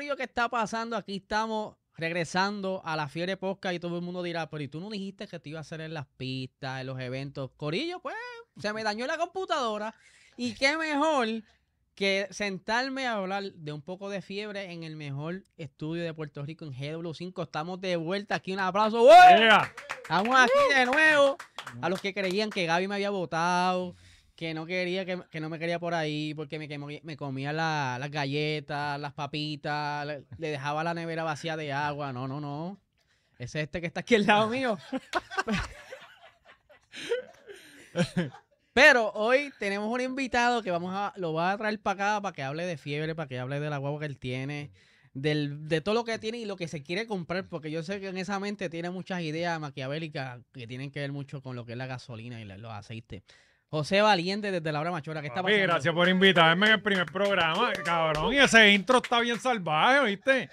Corillo, ¿qué está pasando? Aquí estamos regresando a la Fiebre Posca y todo el mundo dirá, pero ¿y tú no dijiste que te iba a hacer en las pistas, en los eventos? Corillo, pues se me dañó la computadora y qué mejor que sentarme a hablar de un poco de fiebre en el mejor estudio de Puerto Rico en GW5. Estamos de vuelta aquí. Un abrazo. ¡Wow! Estamos aquí de nuevo. A los que creían que Gaby me había votado, que no quería, que, que no me quería por ahí, porque me, que me comía la- las galletas, las papitas, le, dejaba la nevera vacía de agua. No, no, no. Ese es este que está aquí al lado mío. Pero hoy tenemos un invitado que vamos a, lo va a traer para acá para que hable de fiebre, para que hable de la guagua que él tiene, del, de todo lo que tiene y lo que se quiere comprar, porque yo sé que en esa mente tiene muchas ideas maquiavélicas que tienen que ver mucho con lo que es la gasolina y los aceites. José Valiente desde la hora machora, ¿qué está Papi, pasando? gracias por invitarme en el primer programa, cabrón. Y ese intro está bien salvaje, ¿viste?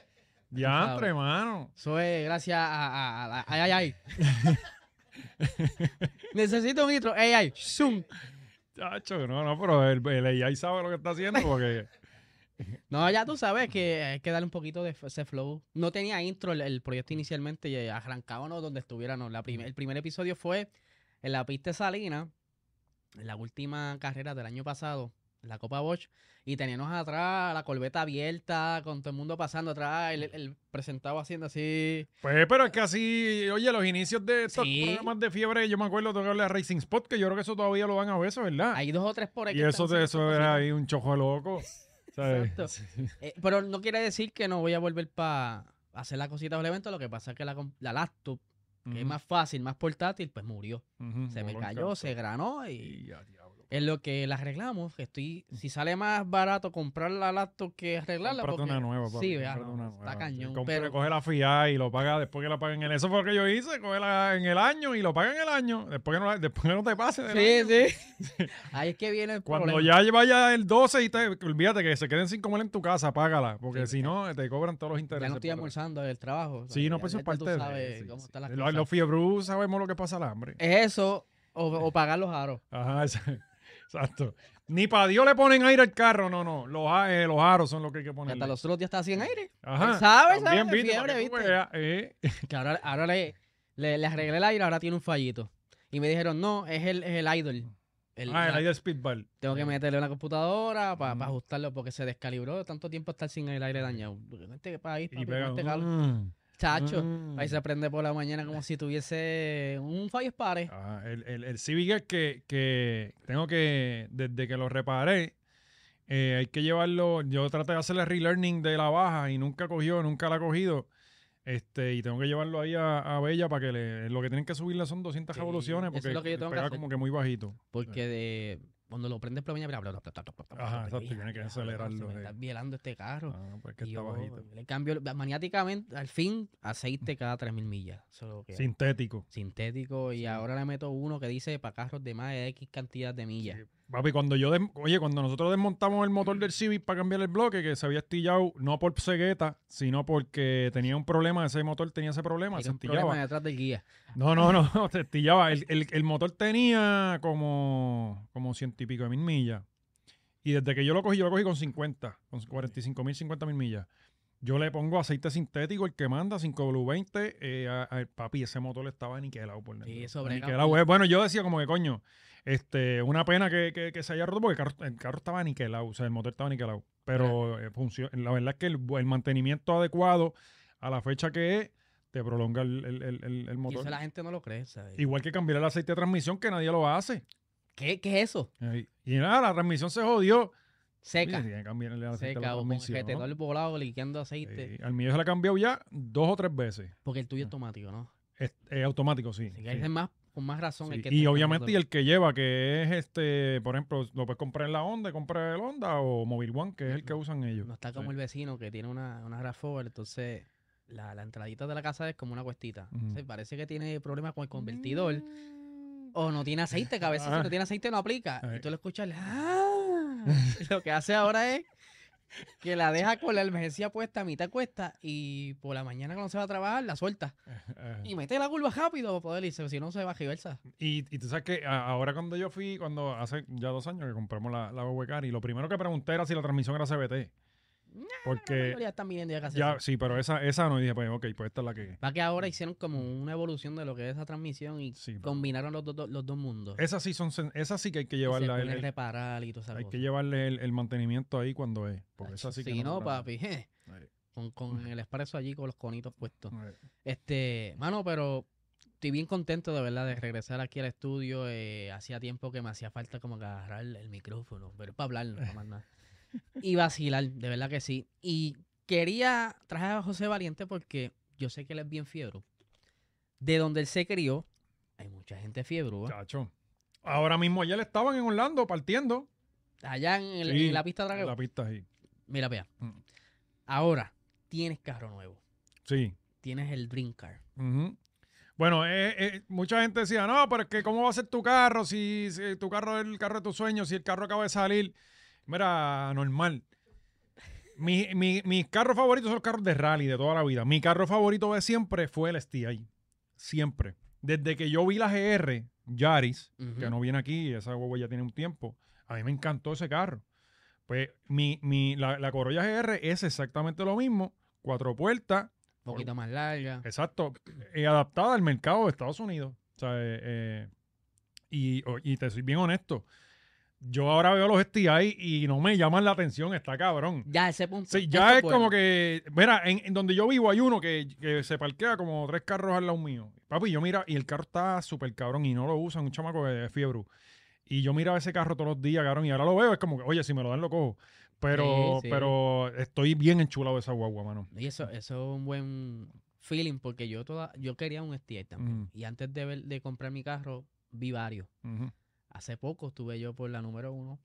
Diantre, mano. Eso es gracias a, a- a la- ay, ay, ay. Necesito un intro. Ay, ay. Zoom. Chacho, no, no, pero el, el AI sabe lo que está haciendo porque... No, ya tú sabes que hay que darle un poquito de ese flow. No tenía intro el, el proyecto inicialmente y arrancábamos donde estuviéramos. La prim- el primer episodio fue en la pista de Salina, en la última carrera del año pasado, en la Copa Bosch, y teníamos atrás la corbeta abierta, con todo el mundo pasando atrás, el, el presentado haciendo así. Pues, pero es que así, oye, los inicios de estos Sí. programas de fiebre, yo me acuerdo de hablar de Racing Spot, que yo creo que eso todavía lo dan a veces, ¿verdad? Hay dos o tres por ahí. y eso, eso es cositas. ahí un chojo loco. ¿sabes? Exacto. Eh, pero no quiere decir que no voy a volver para hacer la cosita del evento. Lo que pasa es que la, la laptop, que es más fácil, más portátil, pues murió. Se me cayó, se granó y. es lo que la arreglamos. Que estoy, si sale más barato comprar la laptop que arreglarla. Cómprate porque- una nueva, papi. Sí, vea, no, una está nueva. cañón. Pero Coge la FIA y lo paga después que la paguen en Eso fue lo que yo hice, cógela en el año y lo paga en el año. Después que no, después que no te pase. sí, sí. Ahí es que viene el Cuando problema. ya vaya el 12 y te, olvídate que se queden sin comer en tu casa, págala. Porque Sí, si no, te cobran todos los intereses. Ya no estoy almorzando del trabajo. o sea, Sí, no, pues eso es parte de Los, los fiebrus sabemos lo que pasa al hambre. Es eso o, o pagar los aros. Ajá, esa- exacto. Ni para Dios le ponen aire al carro, no, no. Los, eh, los aros son los que hay que poner. hasta los otros días está así en aire. Ajá. Él sabe, También, sabe de ¿viste? Para fiebre, ¿viste? veas, eh. Que ahora, ahora le, le, le arreglé el aire, ahora tiene un fallito. Y me dijeron, no, es el, es el idol. El- ah, el aire speedball. tengo que meterle una computadora para ajustarlo porque se descalibró de tanto tiempo estar sin el aire dañado. Este país, Y este calor, mm, chacho, mm. ahí se prende por la mañana como si tuviese un fallo spare. Ah, el, el, el Civic es que, que tengo que, desde que lo reparé, eh, hay que llevarlo. Yo traté de hacerle relearning de la baja y nunca cogió, nunca la ha cogido. Este, y tengo que llevarlo ahí a, a Bella para que le, lo que tienen que subirle son 200 Sí, revoluciones eso es porque lo que yo tengo que hacer. como que muy bajito. Porque de, cuando lo prendes por la mañana, bla, bla, bla, bla, bla, bla, bla, Ajá, exacto, bla, tiene que acelerarlo, Se me sí. está violando este carro. Ah, pues que Y está yo bajito. le cambio maniáticamente, al fin, aceite cada 3.000 millas. Sintético. sintético. Y ahora le meto uno que dice para carros de más de X cantidad de millas. Papi, cuando yo, des- oye, cuando nosotros desmontamos el motor del Civic para cambiar el bloque, que se había estillado no por cegueta, sino porque tenía un problema, ese motor tenía ese problema, se estillaba. problema detrás del guía. No, no, no, se estillaba. El, el- el motor tenía como, como ciento y pico de mil millas. Y desde que yo lo cogí, yo lo cogí con 50, con 45 mil, 50 mil millas. Yo le pongo aceite sintético, el que manda, 5W20. eh, a- a- papi, ese motor estaba aniquilado por dentro. Sí, Aniquilado. Eh, Bueno, yo decía como que, coño, este, una pena que, que- que se haya roto porque el carro, el carro estaba aniquilado, o sea, el motor estaba aniquilado. Pero eh, la verdad es que el, el mantenimiento adecuado a la fecha que es, te prolonga el, el- el Y motor. eso la gente no lo cree, ¿sabes? Igual que cambiar el aceite de transmisión, que nadie lo hace. ¿Qué, ¿Qué es eso? Y nada, la transmisión se jodió. Seca. Sí, el Seca la o con el volado liqueando aceite. Al mío se le ha cambiado ya dos o tres veces. Porque el tuyo es automático, ¿no? Es, es automático, sí. Que sí. es más, con más razón. el que Y obviamente y el que lleva, que es este, por ejemplo, lo puedes comprar en la Honda, compra el Honda o Mobile One, que es el que usan ellos. No está como Sí. el vecino que tiene una, una RAV4, entonces la, la entradita de la casa es como una cuestita. Entonces, parece que tiene problemas con el convertidor. O no tiene aceite, que a veces si Ah. no tiene aceite no aplica. Y tú lo escuchas, ¡ah! Lo que hace ahora es que la deja con la emergencia puesta, a mitad cuesta, y por la mañana cuando se va a trabajar, la suelta. Y mete la curva rápido para poder irse, si no se va a reversa. Y, y tú sabes que ahora cuando yo fui, cuando hace ya dos años que compramos la, la y lo primero que pregunté era si la transmisión era CBT. Porque mayoría están viniendo ya casi ya, sí, pero esa, esa no dije, pues, ok, pues esta es la que. Va que ahora hicieron como una evolución de lo que es esa transmisión y Sí, combinaron los, dos- los dos mundos. Esas sí son, esas sí que hay que se llevarla. puede el- el- reparar y toda esa hay cosa. que llevarle el, el mantenimiento ahí cuando es. Porque esa sí que no, la- papi. je. Con, con el expreso allí con los conitos puestos. Este, mano, pero estoy bien contento de verdad de regresar aquí al estudio. eh, hacía tiempo que me hacía falta como que agarrar el, micrófono, pero para hablar, no más nada. Y vacilar, de verdad que sí. Y quería traer a José Valiente porque yo sé que él es bien fiebre. De donde él se crió, hay mucha gente fiebre. Chacho. Ahora mismo ayer estaban en Orlando partiendo. Allá en, el- Sí, en la pista en Dragon. la pista ahí. Mira, vea. Mm. Ahora, tienes carro nuevo. Sí. Tienes el Dream Car. Bueno, eh, eh, mucha gente decía, no, pero es que ¿cómo va a ser tu carro si, si tu carro es el carro de tus sueños, si el carro acaba de salir? Mira, normal. Mi- mi- mis carros favoritos son los carros de rally de toda la vida. Mi carro favorito de siempre fue el STI. Siempre. Desde que yo vi la GR, Yaris, que no viene aquí, esa huevo ya tiene un tiempo, a mí me encantó ese carro. Pues mi, mi, la, la Corolla GR es exactamente lo mismo. Cuatro puertas, Un poquito más larga. Exacto. eh, adaptada al mercado de Estados Unidos. O sea, eh, eh, y, y te soy bien honesto. Yo ahora veo los STI y no me llaman la atención, está cabrón. Ya ese punto. Sí, ya es bueno. como que, mira, en, en donde yo vivo hay uno que, que se parquea como tres carros al lado mío. Papi, yo mira, y el carro está súper cabrón y no lo usan, un chamaco de fiebre. Y yo miraba ese carro todos los días, cabrón, y ahora lo veo, es como que, oye, si me lo dan, lo cojo. Pero, Sí, sí. pero estoy bien enchulado de esa guagua, mano. Y eso, eso es un buen feeling porque yo toda, yo quería un STI también. Y antes de, ver- de comprar mi carro, vi varios. Hace poco estuve yo por la número uno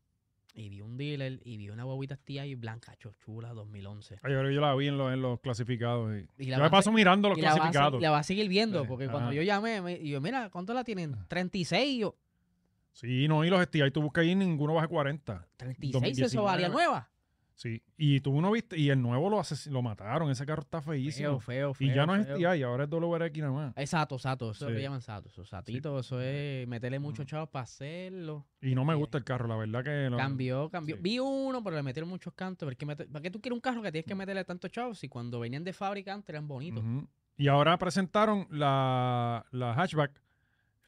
y vi un dealer y vi una guaguita STI blanca, chula, 2011. Ay, pero yo la vi en los, en los clasificados. Y, Y yo me a paso mirando los Y la va, clasificados. la va a seguir viendo Sí, porque ajá. cuando yo llamé, me, y yo, mira, ¿cuánto la tienen? 36. Y yo, Sí, no, y los STI tú buscas ahí ninguno baja 40. 36, 2019. eso valía nueva. Sí, y tú no viste, y el nuevo lo, lo mataron, ese carro está feísimo. Feo, feo, feo. y ya no es. STI, ahora es WRX nada más. Exacto, exacto. Eso Sí. le llaman sato. Eso, satito, eso es meterle muchos Mm. chavos para hacerlo. Y no me gusta el carro, la verdad que... lo- Cambió, cambió. sí. Vi uno, pero le metieron muchos cantos. Porque mete- ¿Para qué tú quieres un carro que tienes que meterle tantos chavos si cuando venían de fábrica antes eran bonitos? Y ahora presentaron la, la hatchback.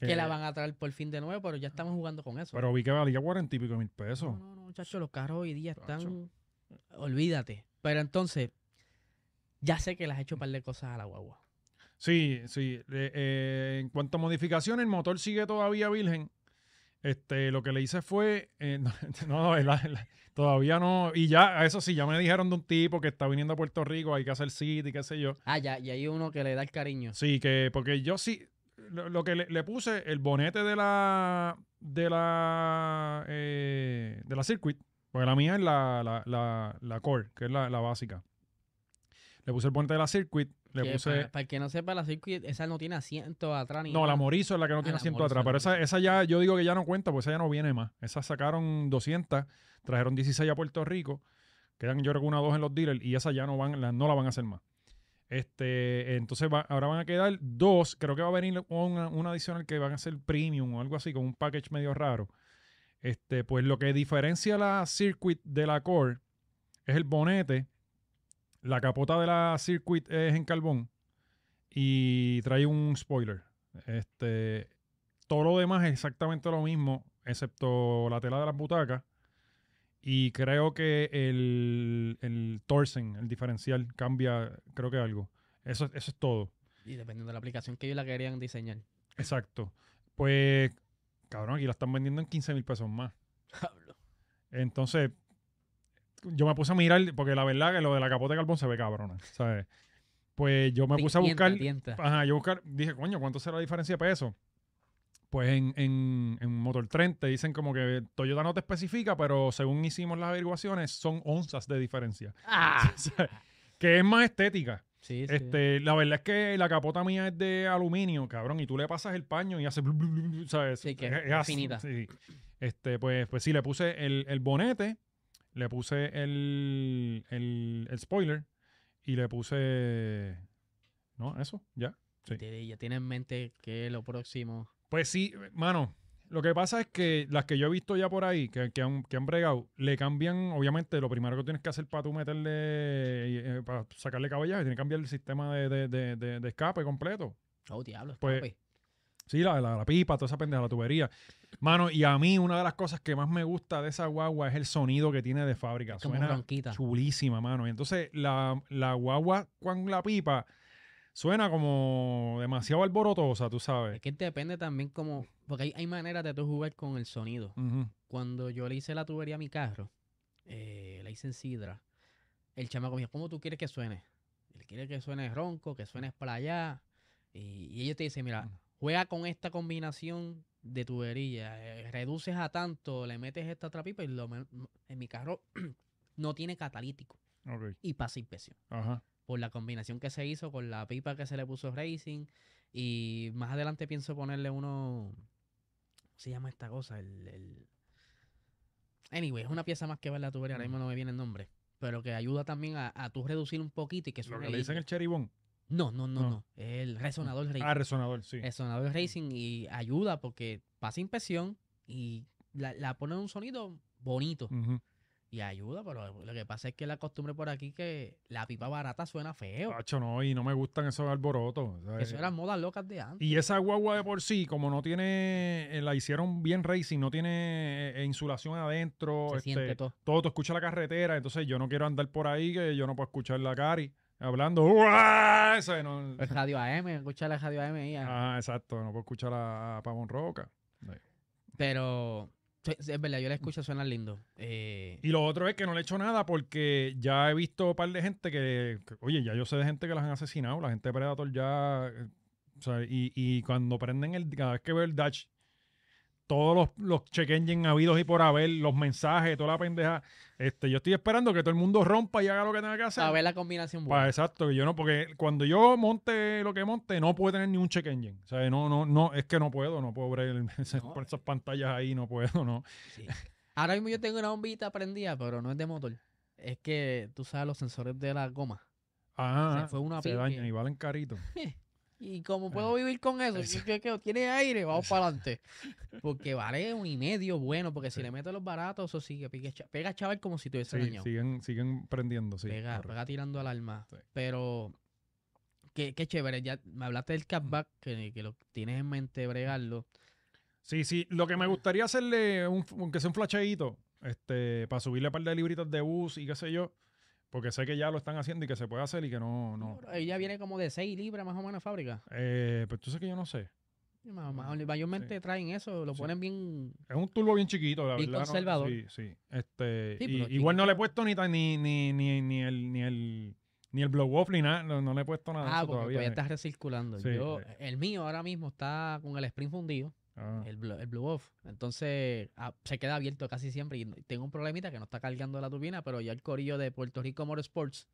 Que eh, la van a traer por fin de nuevo, pero ya estamos jugando con eso. Pero vi que valía 40 y pico mil pesos. no, no, no, muchachos, los carros hoy día están. Chacho. Olvídate. Pero entonces, ya sé que le has hecho un par de cosas a la guagua. Sí, sí. Eh, eh, en cuanto a modificaciones, el motor sigue todavía virgen. Este, lo que le hice fue. eh, no, no, la- la- todavía no. Y ya, eso sí, ya me dijeron de un tipo que está viniendo a Puerto Rico, hay que hacer city, qué sé yo. Ah, ya, y hay uno que le da el cariño. Sí, que. Porque yo sí. Lo, lo que le, le puse, el bonete de la. De la. eh, de la circuit. Porque la mía es la, la, la, la core, que es la, la básica. Le puse el bonete de la circuit. Le Que puse. para, para el que no sepa, la circuit, esa no tiene asiento atrás ni No, la. Morizo es la que no Ah, tiene asiento Morizo, atrás. Pero esa, esa ya, yo digo que ya no cuenta, pues esa ya no viene más. Esa sacaron 200, trajeron 16 a Puerto Rico. Quedan yo creo que una o dos en los dealers y esa ya no van, la- no la van a hacer más. Este, entonces va- ahora van a quedar dos. Creo que va a venir una, una adicional que van a ser premium o algo así, con un package medio raro. Este, pues lo que diferencia la Circuit de la Core es el bonete. La capota de la Circuit es en carbón y trae un spoiler. Este, todo lo demás es exactamente lo mismo, excepto la tela de las butacas. Y creo que el, el torsen, el diferencial, cambia, creo que algo. Eso, eso es todo. Y dependiendo de la aplicación que ellos la querían diseñar. Exacto. Pues, cabrón, aquí la están vendiendo en 15 mil pesos más. Entonces, yo me puse a mirar, porque la verdad que lo de la capota de carbón se ve cabrona, ¿sabes? Pues yo me puse a buscar, tienta. ajá, yo buscar, dije, coño, ¿cuánto será la diferencia de peso? Pues en, en, en Motor 30 dicen como que Toyota no te especifica, pero según hicimos las averiguaciones, son onzas de diferencia. ¡Ah! Que es más estética. Sí, sí. Este, la verdad es que la capota mía es de aluminio, cabrón, y tú le pasas el paño y hace blu, blu, blu, ¿sabes? Sí, que Es- es finita. sí. Este, pues, pues sí, le puse el, el bonete, le puse el, el, el spoiler y le puse. No, eso, ya. sí. Ya tiene en mente que lo próximo. Pues sí, mano. Lo que pasa es que las que yo he visto ya por ahí, que, que han, que han bregado, le cambian, obviamente, lo primero que tienes que hacer para tú meterle, eh, para sacarle caballaje, tienes que cambiar el sistema de, de- de- de- de escape completo. Oh, diablo, Pues, escape. Sí, la, la, la pipa, toda esa pendeja, la tubería. Mano, y a mí una de las cosas que más me gusta de esa guagua es el sonido que tiene de fábrica. Es como Suena ronquita. chulísima, mano. Y entonces la, la guagua con la pipa suena como demasiado alborotosa, tú sabes. Es que depende también como... Porque hay, hay maneras de tú jugar con el sonido. Cuando yo le hice la tubería a mi carro, eh, la hice en Sidra, el chamaco me dijo, ¿cómo tú quieres que suene? Él quiere que suene ronco, que suene para allá. Y, y ellos te dicen, mira, juega con esta combinación de tubería. eh, reduces a tanto, le metes esta otra pipa y lo, en mi carro no tiene catalítico y pasa inspección. Ajá. Por la combinación que se hizo con la pipa que se le puso Racing. Y más adelante pienso ponerle uno... ¿Cómo se llama esta cosa? El... el- Anyway, es una pieza más que va en la tubería. Ahora mismo no me viene el nombre. Pero que ayuda también a, a tú reducir un poquito y que Lo suene que le dicen el cheribón. No, no, no, No. no. El resonador Racing. Ah, resonador, sí. Resonador Racing y ayuda porque pasa inspección y la, la pone un sonido bonito. Ujú. Y ayuda, pero lo que pasa es que la costumbre por aquí que la pipa barata suena feo. Tacho, no, y no me gustan esos alborotos. ¿sabes? Eso eran modas locas de antes. Y esa guagua de por sí, como no tiene, eh, la hicieron bien racing, no tiene eh, insulación adentro, Se este, siente todo. todo tú escuchas la carretera, entonces yo no quiero andar por ahí que yo no puedo escuchar la Cari hablando. ¡Uah! Ese no- El radio AM, escuchar la radio AM ahí. ah. Ah, exacto, no puedo escuchar a, a Pavón Roca. Pero es verdad, yo la escucho, suena lindo. Eh, Y lo otro es que no le he hecho nada porque ya he visto un par de gente que, que- oye, ya yo sé de gente que las han asesinado, la gente de Predator ya, eh, o sea, y, y cuando prenden el, cada vez que veo el Dash, todos los, los check engine habidos y por haber, los mensajes, toda la pendeja, este, yo estoy esperando que todo el mundo rompa y haga lo que tenga que hacer. a ver la combinación buena. exacto, yo no, porque cuando yo monte lo que monte, no puedo tener ni un check engine. O sea, no, no, no, es que no puedo, no puedo ver esas- No. por esas pantallas ahí, no puedo, no. Sí. Ahora mismo yo tengo una bombita prendida, pero no es de motor. Es que tú sabes los sensores de la goma. Ah, Se fue una se dañan y valen carito. Y como puedo vivir con eso. ¿qué, qué? tiene aire, vamos para adelante. Porque vale un y medio bueno, porque si le meto los baratos, eso que cha- pega chaval como si tuviese Sí, dañado. siguen, siguen prendiendo, sí. pega, pega tirando al alma. Sí. Pero, qué, qué chévere. Ya me hablaste del catback, que, que lo tienes en mente bregarlo. Sí, sí. Lo que me gustaría hacerle, un, aunque sea un flasheíto, este, para subirle un par de libritas de bus y qué sé yo, porque sé que ya lo están haciendo y que se puede hacer y que no, no. Ella viene como de 6 libras más o menos a fábrica. Eh, pues tú sabes que yo no sé. Mayormente traen eso, lo Sí. ponen bien. Es un turbo bien chiquito, la Bien verdad. no- conservador. sí, sí. Este, Sí, y- pero igual no le he puesto ni, ni, ni, ni, ni el, ni el, ni el blow off ni nada. No, no le he puesto nada de Ah, eso porque todavía. todavía eh. está recirculando. Yo, eh. el mío ahora mismo está con el spring fundido. Ah, el, blo- el blue off. Entonces ah, se queda abierto casi siempre. Y tengo un problemita que no está cargando la turbina, pero ya el corillo de Puerto Rico Motorsports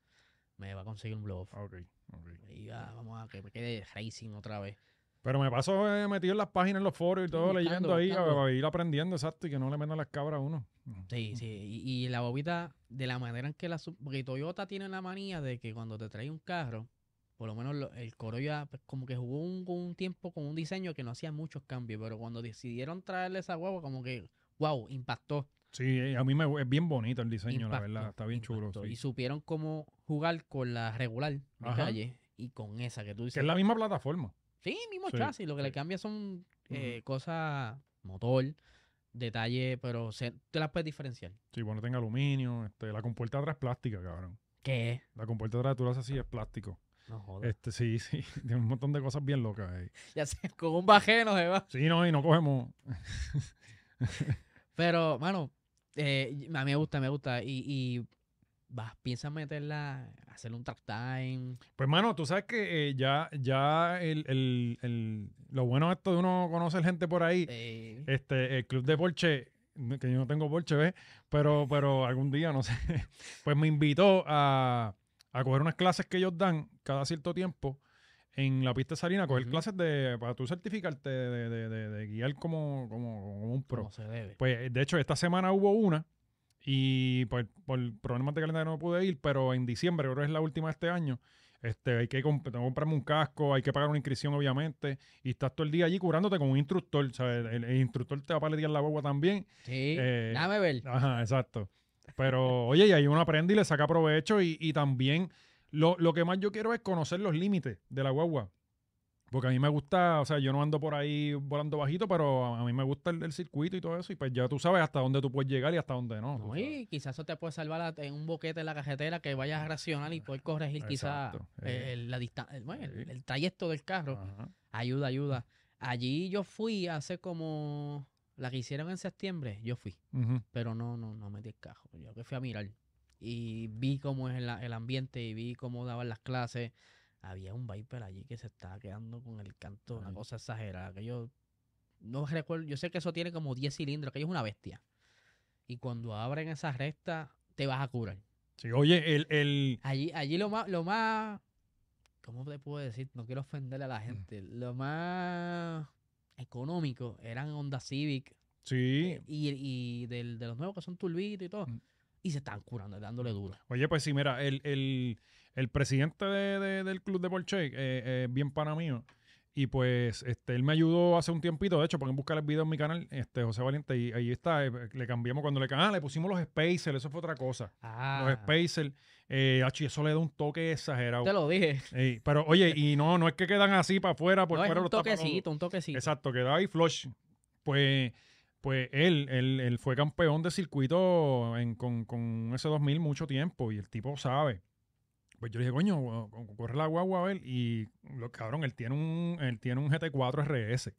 me va a conseguir un blue off. ok, ok. Y ya vamos a que me quede racing otra vez. Pero me paso eh, metido en las páginas, en los foros y todo, buscando, leyendo ahí, a, buscando. a ir aprendiendo, exacto, y que no le metan las cabras a uno. Sí, sí. Y, y la bobita, de la manera en que la. Porque Toyota tiene la manía de que cuando te trae un carro, por lo menos lo- el Corolla, pues, como que jugó un, un tiempo con un diseño que no hacía muchos cambios. Pero cuando decidieron traerle esa guagua, como que, wow, impactó. Sí, eh, a mí me es bien bonito el diseño, la verdad. Está bien chulo. impactó. sí. Y supieron cómo jugar con la regular de Ajá. calle y con esa que tú Que dices. es la misma plataforma. Sí, mismo Sí, chasis. Lo que le cambia son eh, cosas, motor, detalle, pero se, te las puedes diferenciar. Sí, bueno, tenga aluminio. Este, la compuerta atrás es plástica, cabrón. ¿Qué? La compuerta atrás tú lo haces así, es plástico. No jodas. Este, sí, sí. Tiene un montón de cosas bien locas ahí. Ya sé, con un bajeno se va. Sí, no, y no cogemos. Pero, mano, eh, a mí me gusta, me gusta. Y, y vas, piensas meterla, hacerle un track time. Pues, mano, tú sabes que eh, ya, ya el, el, el- lo bueno de esto de uno conocer gente por ahí. eh, Este, el club de Porsche, que yo no tengo Porsche, ¿ves? Pero, pero algún día, no sé, pues me invitó a, a coger unas clases que ellos dan cada cierto tiempo en la pista de Salina, a coger clases de, para tú certificarte de, de- de- de guiar como, como, como un pro. como se debe. Pues de hecho, esta semana hubo una y por, por problemas de calendario no pude ir, pero en diciembre, creo que es la última de este año, este, hay que comp- tengo que comprarme un casco, hay que pagar una inscripción, obviamente, y estás todo el día allí curándote con un instructor, ¿sabes? El, el instructor te va a paletear la boba también. Sí, Eh, déjame ver. Ajá, exacto. Pero, oye, y ahí uno aprende y le saca provecho y, y también lo, lo que más yo quiero es conocer los límites de la guagua. Porque a mí me gusta, o sea, yo no ando por ahí volando bajito, pero a, mí me gusta el, el circuito y todo eso. Y pues ya tú sabes hasta dónde tú puedes llegar y hasta dónde no. No, y quizás eso te puede salvar en un boquete en la carretera que vayas a reaccionar y poder corregir quizás eh, eh. el, la el, bueno, el- trayecto del carro. Ajá. Ayuda, ayuda. Allí yo fui hace como la que hicieron en septiembre, yo fui, pero no, no, no metí el cajo. Yo que fui a mirar y vi cómo es el, el ambiente y vi cómo daban las clases. Había un Viper allí que se estaba quedando con el canto, una cosa exagerada. Que yo no recuerdo, yo sé que eso tiene como 10 cilindros, que es una bestia. Y cuando abren esa recta, te vas a curar. Sí, oye, el, el, Allí, allí lo más, lo más, ¿cómo te puedo decir? No quiero ofenderle a la gente. Lo más económico eran Honda Civic sí, eh, y, y del, de los nuevos que son turbitos y todo. Mm. Y se están curando, dándole duro. Oye, pues sí, mira, el, el, el presidente de- de- del club de Porsche eh, eh, bien pana mío. Y pues este, él me ayudó hace un tiempito, de hecho, pueden buscar el video en mi canal, este José Valiente, y ahí está, eh, le cambiamos cuando le ah, le pusimos los Spacers, eso fue otra cosa. Ah, Los Spacers, eh, achi, eso le da un toque exagerado. te lo dije. Pero oye, y no, no es que quedan así para afuera, por No, es fuera un los tapados. toquecito, un toquecito. Exacto, queda ahí flush. Pues, pues él, él, él fue campeón de circuito en- con, con un S2000 mucho tiempo y el tipo sabe. Pues yo le dije, coño, co- co- corre la guagua a ver. Y, lo, cabrón, él tiene un, él tiene un GT4 RS.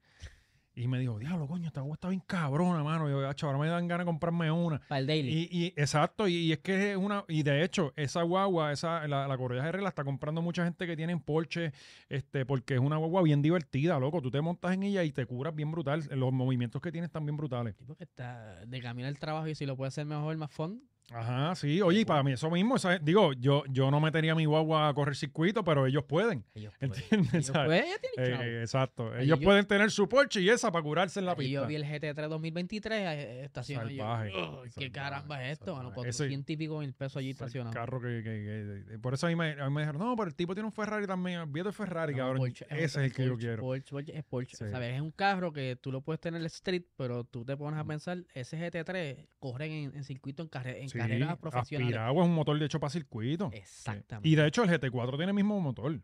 Y me dijo, diablo, coño, esta guagua está bien cabrona, mano. Y yo, "Acho, ahora me dan ganas de comprarme una. Para el daily. Y, y exacto, y, y es que es una, y de hecho, esa guagua, esa, la, la Corolla GR la está comprando mucha gente que tiene en Porsche, este, porque es una guagua bien divertida, loco. Tú te montas en ella y te curas bien brutal. Los movimientos que tiene están bien brutales. Tipo que está de camino al trabajo y si lo puede hacer mejor, más fun. Ajá, sí. Oye, y para mí eso mismo, digo, yo, yo no metería mi guagua a correr circuito, pero ellos pueden. Ellos pueden. Eh, exacto. Ellos yo- pueden tener su Porsche y esa para curarse en la Ahí yo pista. vi el GT3 2023 eh, estacionado. y yo, Salvaje, "Ugh, ¿Qué caramba es esto. Ese- 400 y pico mil pesos allí estacionado. carro que, que- que- por eso a mí, me, a mí me dijeron, no, pero el tipo tiene un Ferrari también. Olvídate de Ferrari, No, cabrón. Porsche Ese es el que yo quiero. Porsche, Porsche es Porsche. Sí. ¿sabes? Es un carro que tú lo puedes tener en el street, pero tú te pones a pensar, ese GT3 corre en, en circuito, en, carre- en Sí, carreras profesionales. Aspiragua es un motor de hecho para circuito. Exactamente. Y de hecho el GT4 tiene el mismo motor.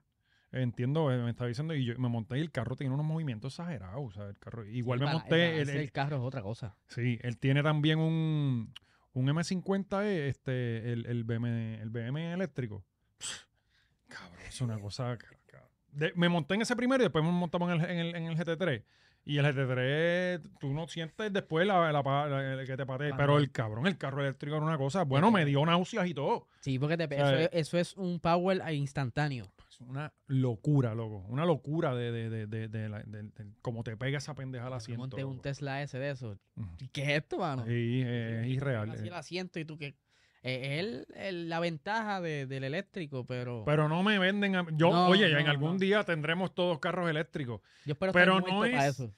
Entiendo, eh, me está diciendo, y yo me monté y el carro tiene unos movimientos exagerados. O sea, el carro, igual Sí, me para- monté. el carro es otra cosa. sí, él tiene también un, un M50E, este, el, el, BM, el BM eléctrico. Cabrón, es una cosa. De- me monté en ese primero y después me montamos en el, en el, en el GT3. Y el GT3, tú no sientes después la, la que te patee. Ajá. Pero el cabrón, el carro eléctrico era una cosa. Bueno, me dio náuseas y todo. Sí, porque te- O sea, eso, es, eso es un power instantáneo. Es una locura, loco. Una locura de, de, de, de, cómo te pega esa pendeja al asiento. monté un. Tesla S de eso. Ujú. ¿Y ¿Qué es esto, mano? Sí, es irreal. Así eh. el asiento y tú que... eh, Es el- el- la ventaja de- del eléctrico, pero... Pero no me venden. a- yo, No, oye, no, en algún no. día tendremos todos carros eléctricos. yo espero pero estar no para es- eso.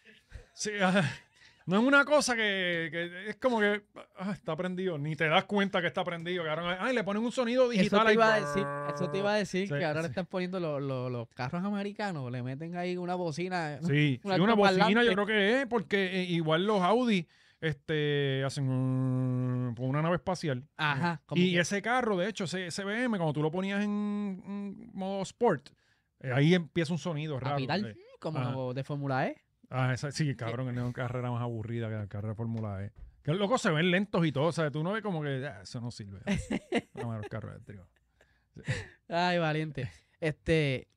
Sí, no es una cosa que, que es como que ah, está prendido. Ni te das cuenta que está prendido. cabrón. Ay, le ponen un sonido Eso digital te ahí. iba a decir, eso te iba a decir Sí, que ahora le están poniendo los, los- los carros americanos, le meten ahí una bocina. Sí, un sí, una bocina yo creo que es, porque eh, igual los Audi este, hacen un- con una nave espacial. Ajá. como Y que- ese carro, de hecho, ese, ese BM, cuando tú lo ponías en, en modo sport, eh, ahí empieza un sonido raro. pitar, eh. como Ajá. de Fórmula E. Ah, esa- sí, cabrón, es una carrera más aburrida que la carrera de Fórmula E. Que los locos se ven lentos y todo, o sea, tú no ves como que "Ah, eso no sirve. Vamos a ver los carros eléctricos. Ay, valiente. Este,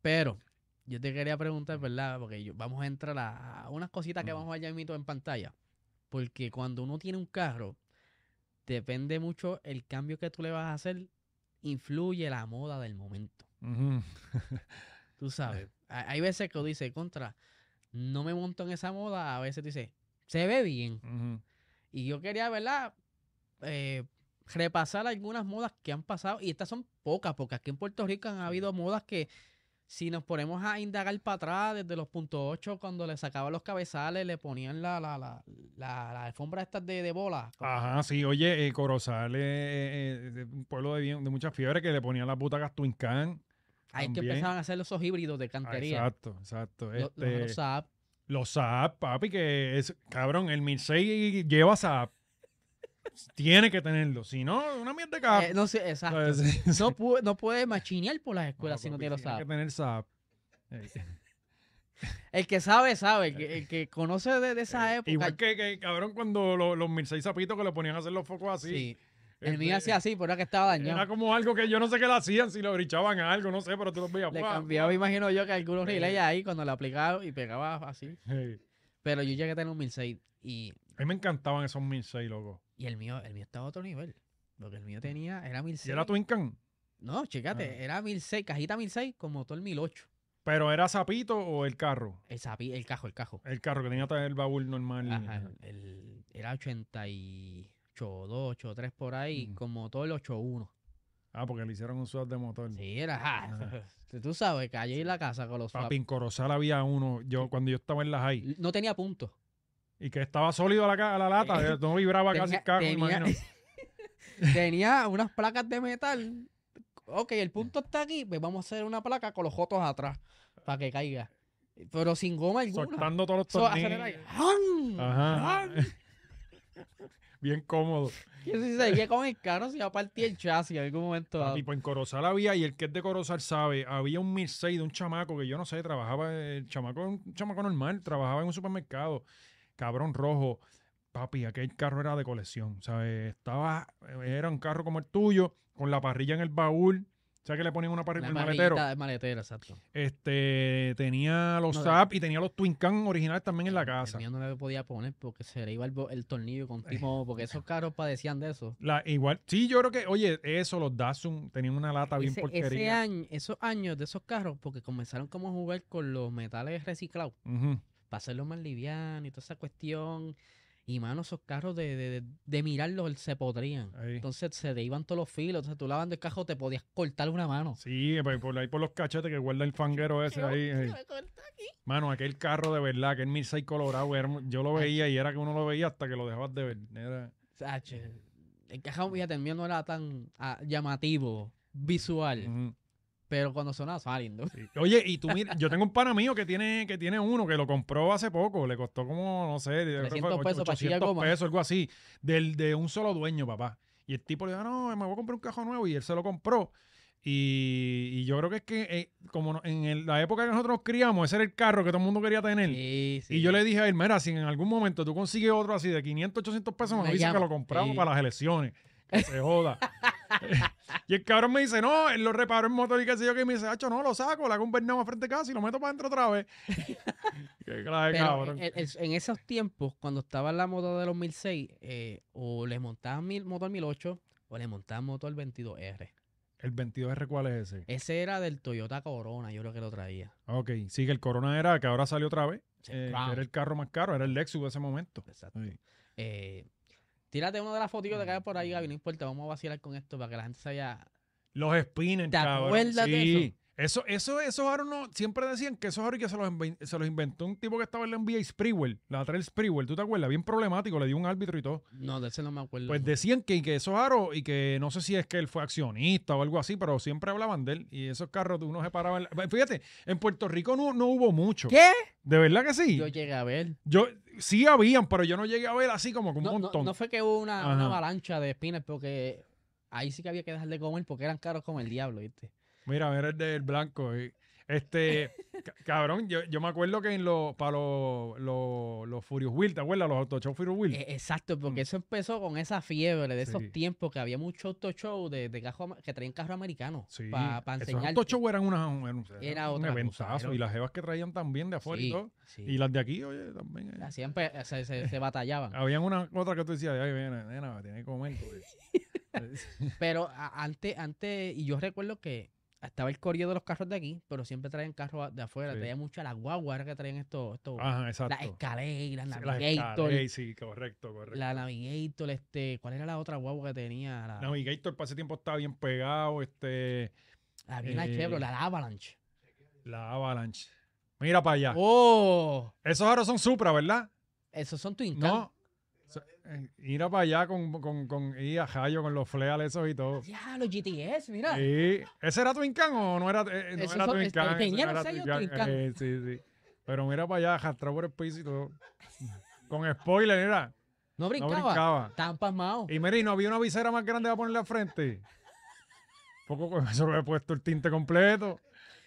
pero yo te quería preguntar, ¿verdad? Porque yo- vamos a entrar a, unas cositas que vamos a ver ya en pantalla. Porque cuando uno tiene un carro, depende mucho el cambio que tú le vas a hacer, influye la moda del momento. Tú sabes. Hay hay veces que tú dices, contra, no me monto en esa moda. A veces tú dices, se ve bien. Y yo quería, ¿verdad? Eh, repasar algunas modas que han pasado. Y estas son pocas, porque aquí en Puerto Rico han habido modas que, si nos ponemos a indagar para atrás, desde los puntos 8, cuando le sacaban los cabezales, le ponían la, la, la, la, la alfombra estas de, de bola. Ajá, sí, oye, eh, Corozal es eh, eh, un pueblo de, bien- de mucha fiebre que le ponían las butacas Twin Can. Ahí es que empezaban a hacer esos híbridos de Ah, cantería. exacto, exacto. Los- los Este, otros Saab. Los SAP, papi, que es, cabrón, el 1006 lleva SAP. Tiene que tenerlo. Si no, una mierda de carro. Eh, no sé, exacto. Sí, No puede, no puede machinear por las No, escuelas si no tiene los tiene Saab. que tener SAP. El que sabe, sabe. El que, el que conoce de, de esa época. Igual que, que, cabrón, cuando lo- los 1006 zapitos que le ponían a hacer los focos así. sí. El este, mío hacía así, pero era que estaba dañado. Era como algo que yo no sé qué le hacían, si lo brichaban a algo, no sé, pero tú los veías. Le cambiaba, me imagino yo, que algunos relays ahí cuando le aplicaba y pegaba así. Hey. Pero yo llegué a tener un 1006 y, A mí me encantaban esos 1006, loco. Y el mío el mío estaba a otro nivel. Porque el mío tenía, era ¿Y 1006. era Twin Can? No, chécate, Ah. era 1006, cajita 1006 con motor 1008. ¿Pero era zapito o el carro? El, zapi- el cajo, el cajo. El carro que tenía el baúl normal. Ajá, el, era 88, 83 por ahí, Mm. con motor 81. Ah, porque le hicieron un swap de motor. Sí, era. Ajá. Tú sabes, que allí en la casa con los Papi, en Corozal había uno, yo cuando yo estaba en la high, No tenía puntos. Y que estaba sólido a la, a la lata, eh, no vibraba casi Tenía- el carro, me tenía- imagino. tenía unas placas de metal. Ok, el punto está aquí, pues vamos a hacer una placa con los jotos atrás para que caiga. Pero sin goma alguna. Soltando todos los So, tornillos. ¡Jan! Ajá. Bien cómodo. Y si seguía con el carro, se iba a partir el chasis en algún momento. dado. Papi, pues en Corozal había, y el que es de Corozal sabe, había un 1006 de un chamaco que yo no sé, trabajaba, el chamaco, un chamaco normal, trabajaba en un supermercado, cabrón rojo. Papi, aquel carro era de colección, ¿sabes? Estaba, era un carro como el tuyo, con la parrilla en el baúl. ¿Sabes que le ponían una parrilla La en el maletero? de maletero, exacto. Este, tenía los No, SAP y tenía los Twin Can originales también en la El casa. mío no le podía poner porque se le iba el, el tornillo continuo, porque esos carros padecían de eso. La, igual, sí, yo creo que, oye, eso, los Datsun tenían una lata bien Ese, ese porquería. año, esos años de esos carros, porque comenzaron como a jugar con los metales reciclados. Para hacerlos más livianos y toda esa cuestión. Y mano, esos carros de, de, de- de mirarlos se podrían. Ahí. Entonces se te iban todos los filos. Entonces tú lavando el carro te podías cortar una mano. Sí, por, por ahí por los cachetes que guarda el fanguero ese ahí. ahí. Mano, aquel carro de verdad, aquel 1006 colorado, era- yo lo veía y era que uno lo veía hasta que lo dejabas de ver. Era- Sacho, El carro, fíjate, el mío no era tan ah, llamativo, visual, pero cuando sonaba, sonaba lindo. sí. Oye, y tú mira, yo tengo un pana mío que tiene, que tiene uno que lo compró hace poco, le costó como, no sé, creo que fue 300 pesos pa' chillar 800 goma. pesos, algo así, del, de un solo dueño, papá. Y el tipo le dijo, no, me voy a comprar un cajón nuevo y él se lo compró. Y, y yo creo que es que eh, como en el- la época que nosotros nos criamos, ese era el carro que todo el mundo quería tener. Sí, sí. Y yo le dije a él, mira, si en algún momento tú consigues otro así de 500, 800 pesos, me Me que lo compramos Sí. para las elecciones. Que se joda. y el cabrón me dice, no, él lo reparó en motor y qué sé yo, que me dice, hacho, no, lo saco, le hago un Bernama frente a casa y lo meto para adentro otra vez. qué Pero cabrón. en esos tiempos, cuando estaba la moto de los 1006, eh, o le montaban mil, motor 1008 o le montaban motor 22R. El 22R, ¿cuál es ese? Ese era del Toyota Corona, yo creo que lo traía. Ok, sí, que el Corona era, que ahora salió otra vez, Sí, eh, que era el carro más caro, era el Lexus de ese momento. Exacto. Sí. Eh, tírate una de las fotos que cae por ahí, Gaby, no importa, vamos a vacilar con esto para que la gente se haya... Los spinners, ¿Te cabrón. acuerdas de sí. Eso, eso, esos aros no, siempre decían que esos aros que se los, se los inventó un tipo que estaba en la NBA Sprewell, la Trail Sprewell, ¿tú te acuerdas? Bien problemático, le dio un árbitro y todo. No, de ese no me acuerdo. Pues decían que, que esos aros, y que no sé si es que él fue accionista o algo así, pero siempre hablaban de él. Y esos carros uno se paraba. en la- Fíjate, en Puerto Rico no, no hubo mucho. ¿Qué? ¿De verdad que sí? Yo llegué a ver. Yo, sí habían, pero yo no llegué a ver así como que un No, montón. no fue que hubo una, una avalancha de spinners, porque ahí sí que había que dejar de comer porque eran caros como el diablo, ¿viste? Mira, mira el del blanco. eh. Este, ca- cabrón, yo, yo me acuerdo que en los, para los, los, los Furious Wheel, ¿te acuerdas? Los Auto Show Furious Wheel. Eh, exacto, porque Mm. eso empezó con esa fiebre de esos tiempos que había mucho auto show de, de que traían carro americano sí. para Esos enseñar. Auto Show eran una, un, un- Era un cosa, eventazo. Y las jevas que traían también de afuera y todo. Y las de aquí, oye, también. eh. Pe- se, se- se batallaban. Habían una otra que tú decías, ay, nena, nena, tiene que comer. pues". Pero antes, antes, y yo recuerdo que estaba el corrido de los carros de aquí, pero siempre traían carros de afuera. Sí. Traían mucho las guaguas, que traían estos, estos Ajá, exacto. las escaleras, Sí, las Navigator, sí, correcto, correcto. la Navigator, este, ¿cuál era la otra guagua que tenía? La, Navigator para ese tiempo estaba bien pegado, este, había una eh, Chevrolet, la Avalanche. la Avalanche. Mira para allá. ¡Oh! Esos aros son Supra, ¿verdad? Esos son Twin Cam. No. Eh, Ir a para allá con, con, con ir a Jayo con los fleales esos y todo. Ya, los GTS, mira. Sí. ¿Ese era Twin Can o no era, eh, no Ese era fue- Twin este, Can? tenía los era Twin Can. Eh, sí, sí. Pero mira para allá, arrastrado por el piso y todo. Con spoiler, mira. No No brincaba. brincaba. Estaban pasmados. Y mira, y no había una visera más grande para ponerle al frente. Poco con eso le he puesto el tinte completo.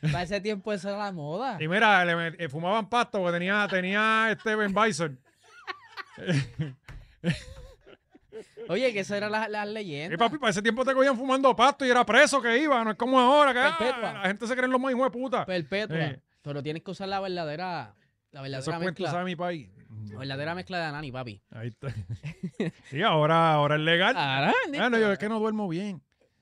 Para ese tiempo eso era la moda. Y mira, le eh, fumaban pasto porque tenía, tenía este Ben Bison. Oye, que eso era la, la Y papi, para ese tiempo te cogían fumando pasto y era preso que iba. No es como ahora, que ah, la gente se cree en los más hijos de puta. Perpetua. Eh. Pero tienes que usar la verdadera, la verdadera cuentos mezcla. mi país. La verdadera mezcla de Anani, papi. Ahí está. Sí, ahora, ahora es legal. Ahora, Ah, no, yo es que no duermo bien.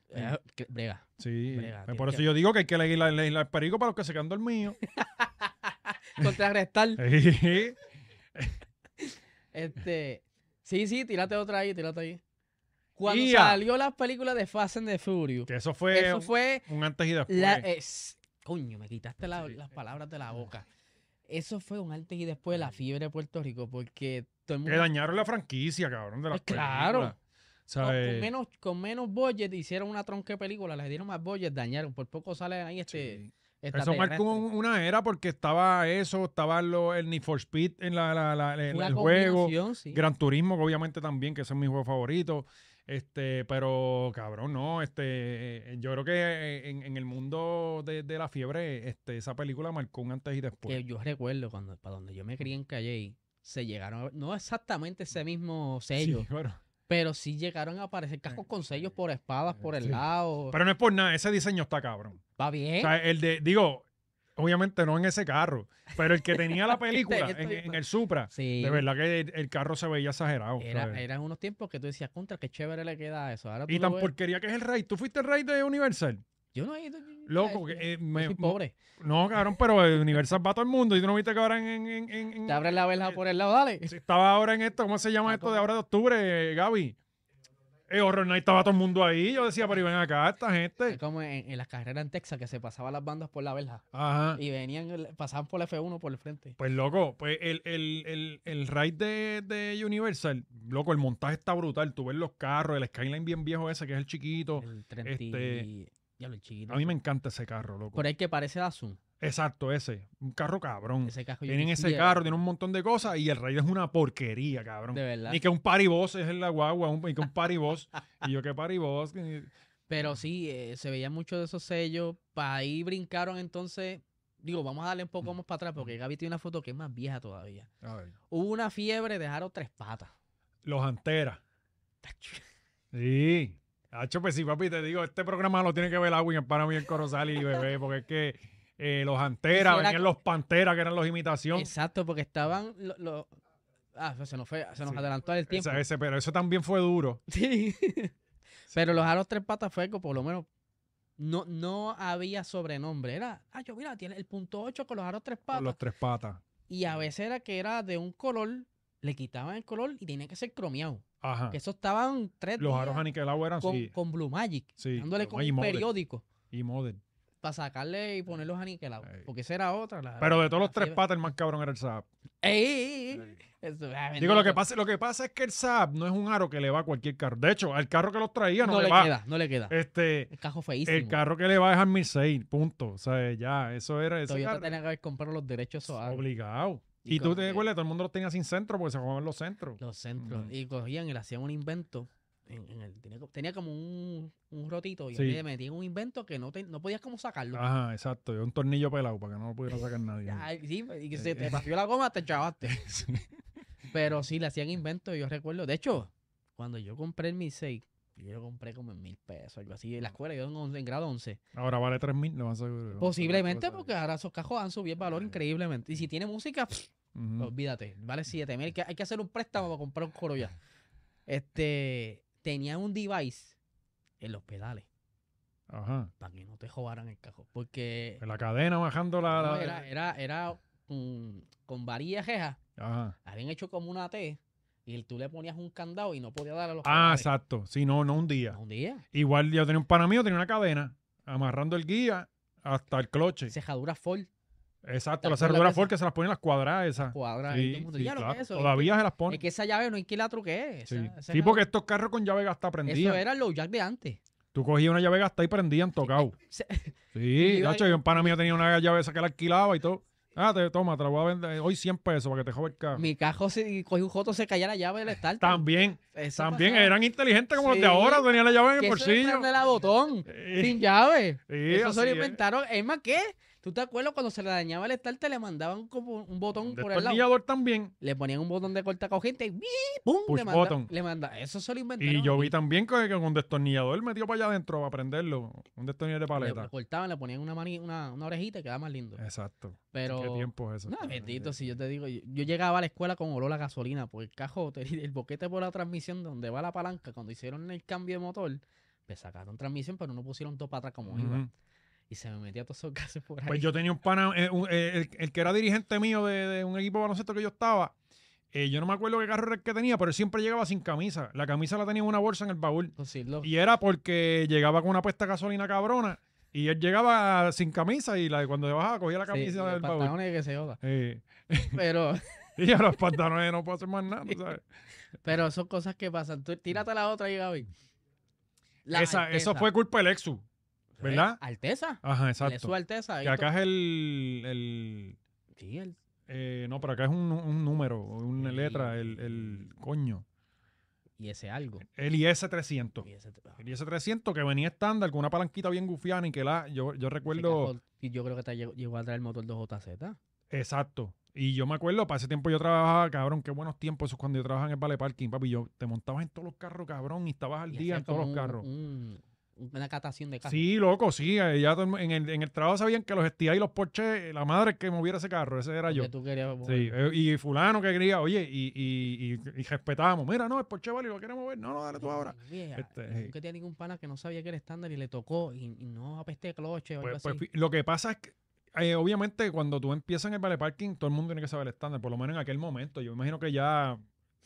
Eh, que- Brega. Sí. Brega, por eso que- yo digo que hay que leer el perico para los que se quedan dormidos. Contrarrestar. Este. Sí, sí, tírate otra ahí, tírate ahí. Cuando Ia. salió la película de Fast and the Furious, Que eso fue, eso fue un antes y después. la. es- coño, me quitaste la- las palabras de la boca. Eso fue un antes y después de la fiebre de Puerto Rico, porque todo el que mundo. dañaron la franquicia, cabrón, de las Pues claro. películas. O sea, con, eh, menos, con menos budget hicieron una tronca de película, les dieron más budget, dañaron. Por poco salen ahí este. sí. Eso marcó un- una era porque estaba eso, estaba lo, el Need for Speed en la, la- la- el, juego, sí. Gran Turismo, que obviamente también, que ese es mi juego favorito. Este, pero cabrón, no, este, eh, yo creo que eh, en, en el mundo de, de la fiebre, este, esa película marcó un antes y después. que yo recuerdo cuando para donde yo me crié en Calle se llegaron a no exactamente ese mismo sello Sí, bueno. Pero sí llegaron a aparecer cascos con sellos por espadas por el Sí. lado Pero no es por nada, ese diseño está cabrón. va bien O sea, el de, digo, obviamente no en ese carro, pero el que tenía la película en, el Supra, sí de verdad que el, el carro se veía exagerado. era, eran unos tiempos que tú decías contra qué chévere le queda eso ahora y tan ves- porquería que es el rey. ¿Tú fuiste el rey de Universal? Yo no he ido Loco, que, eh, me- soy pobre No, cabrón, pero Universal va a todo el mundo. ¿Y tú no viste que ahora en... en, en- te abres la verja por el lado dale estaba ahora en esto, ¿cómo se llama Ah, esto de ahora de octubre, eh, Gaby? Eh, Horror Night estaba todo el mundo ahí. Yo decía, pero ven acá, esta es gente. como en, en las carreras en Texas que se pasaban las bandas por la verja Ajá. y venían pasaban por el F1 por el frente Pues loco, pues el, el, el, el ride de, de Universal, loco, el montaje está brutal. Tú ves los carros, el Skyline bien viejo ese, que es el chiquito. el 30 este, y- el chiquito A mí me encanta ese carro, loco. por ahí que parece la Zoom Exacto, ese. Un carro cabrón. ese yo Tienen ese carro, tienen un montón de cosas y el ride es una porquería, cabrón. de verdad Ni que un paribos es en la guagua, un, y que un paribos. y yo, ¿qué paribos? Pero sí, eh, se veían muchos de esos sellos. Para ahí brincaron entonces. Digo, vamos a darle un poco más para atrás porque Gaby tiene una foto que es más vieja todavía. A ver. Hubo una fiebre, dejaron tres patas. Los Anteras. Sí. Hacho, pues sí, papi, te digo, este programa lo tiene que ver Agüin para mí el Corozal y bebé, porque es que eh, los Anteras, venían los Panteras, que eran los imitación. Exacto, porque estaban los. Ah, se nos fue, se nos Sí. adelantó el tiempo. Ese, pero eso también fue duro. Sí. Pero los aros tres patas fue que por lo menos no, no había sobrenombre. Era, ah, yo mira, tiene el punto 8 con los aros tres Con patas. los tres patas. Y a veces era que era de un color, le quitaban el color y tenía que ser cromeado. Ajá. Que eso estaban tres Los días aros aniquilados eran con, sí. con Blue Magic, Sí. dándole con un model, periódico Y model. para sacarle y ponerlos aniquilados. Ey. Porque esa era otra. la- Pero de todos la los tres patas, el más cabrón era el Saab. ¡Ey, ey, ey! Eso, ah, Digo, lo que, pasa, lo que pasa es que el Saab no es un aro que le va a cualquier carro. De hecho, al carro que los traía no, no le, le va. queda, no le queda. Este, el cajo feísimo. el carro que le va es al 1006, punto. O sea, ya, eso era ese Toyota carro. tenía que haber comprado los derechos esos aros. Obligado. Y Y, tú te que- acuerdas, todo el mundo los tenía sin centro porque se jugaban los centros. Los centros. Y cogían y le hacían un invento. en- en el- tenía, tenía como un, un rotito y Sí. le metían un invento que no, te- no podías como sacarlo. Ajá, exacto. Un tornillo pelado para que no lo pudiera sacar nadie. Ay, sí, y que Eh, se te eh. partió la goma, te chavaste. Sí. Pero sí, le hacían inventos, yo recuerdo. De hecho, cuando yo compré el Mi 6, yo lo compré como en mil pesos, algo así. En la escuela, yo en, en grado 11. Ahora vale 3 mil, lo a ver. Posiblemente porque ahora esos cajos han subido el valor increíblemente. Y si tiene música, pff, olvídate, vale 7 mil. Hay que hacer un préstamo para comprar un coro ya. Este, tenía un device en los pedales Ajá. para que no te jodaran el cajón. Porque En la cadena bajando la. no, la- era, era, era con, con varilla jeja. Ajá. Habían hecho como una T y tú le ponías un candado y no podía dar a los Ah, exacto. Sí, no, no un día. Un día. Igual yo tenía un pana mío, tenía una cadena, amarrando el guía hasta el cloche. Cejadura Ford. Exacto, ¿Te las cerraduras Ford que se las ponen las cuadradas esas. cuadras Sí, y todo sí, "Ya lo que claro, es eso", Todavía es se las ponen. es que esa llave no hay que la truque. Sí, esa- Sí, llave- porque estos carros con llave gasta Eso prendían. era los jack de antes. Tú cogías una llave gasta y prendían tocado. Sí, iba- de hecho, yo en pana mío tenía una llave esa que la alquilaba y todo. Ah, te, toma, te la voy a vender hoy 100 pesos para que te jode el carro. Mi cajo se cogí un joto, se caía la llave del starter. También, Eso también pasaba. eran inteligentes como los de ahora, tenían la llave en el que eso de bolsillo. prender a botón, Sí, sin llave. sí, eso se lo inventaron. Es más, ¿qué? ¿Tú te acuerdas cuando se le dañaba el starter? Le mandaban como un botón por el lado. Destornillador también. Le ponían un botón de corta corriente y ¡bii! ¡pum! Push le, manda, button. le manda. Eso se lo inventaron. Y yo vi también que, con un destornillador metió para allá adentro para prenderlo. Un destornillador de Le, paleta. le cortaban, le ponían una, mani- una, una orejita y quedaba más lindo. Exacto. Pero. ¿Qué tiempo es eso? No, bendito, si yo te digo, yo, yo llegaba a la escuela con olor a gasolina, porque el cajote, el boquete por la transmisión donde va la palanca, cuando hicieron el cambio de motor, pues sacaron transmisión, pero no pusieron todo para atrás como iba. Y se me metía todos esos gases por ahí. Pues yo tenía un pana, eh, un- eh, el, el que era dirigente mío de, de un equipo de baloncesto que yo estaba. eh, yo no me acuerdo qué carro era el que tenía, pero él siempre llegaba sin camisa. La camisa la tenía en una bolsa en el baúl. Y era porque llegaba con una puesta de gasolina cabrona. Y él llegaba sin camisa y la, cuando se bajaba cogía la Sí, camisa los del baúl. pantalones que se joda. Pero, y a los pantalones no puedo hacer más nada, ¿tú ¿sabes? pero son cosas que pasan. Tú, tírate la otra ahí, Gaby. Esa- eso fue culpa del Lexus. ¿Verdad? Alteza. Ajá, exacto. sube Alteza. ahí Que acá es el, el Sí, el- eh, no, pero acá es un, un número, una Sí. letra, el, el coño. y ese algo. El IS-300. Y ese, El IS-300 que venía estándar con una palanquita bien gufiana y que la, yo, yo recuerdo, y yo creo que te llegó, llegó a traer el motor 2JZ. exacto. Y yo me acuerdo, para ese tiempo yo trabajaba, cabrón, qué buenos tiempos esos cuando yo trabajaba en el Vale Parking, papi. Yo te montabas en todos los carros, cabrón, y estabas al Y día en todos los carros. un- una catación de carros. Sí, loco, sí. eh, Ya en, el, en el trabajo sabían que los STI y los Porsche, la madre que moviera ese carro, ese era yo. Que tú querías Sí, mover. eh, y fulano que quería, oye, y, y, y, y respetábamos. Mira, no, el Porsche vale, lo queremos ver. No, no, dale tú ahora. Oye, Este, sí. nunca tenía ningún pana que no sabía que era estándar y le tocó y, no apesté de cloche o algo Pues, pues, así. lo que pasa es que, eh, obviamente, cuando tú empiezas en el Vale Parking, todo el mundo tiene que saber el estándar, por lo menos en aquel momento. Yo imagino que ya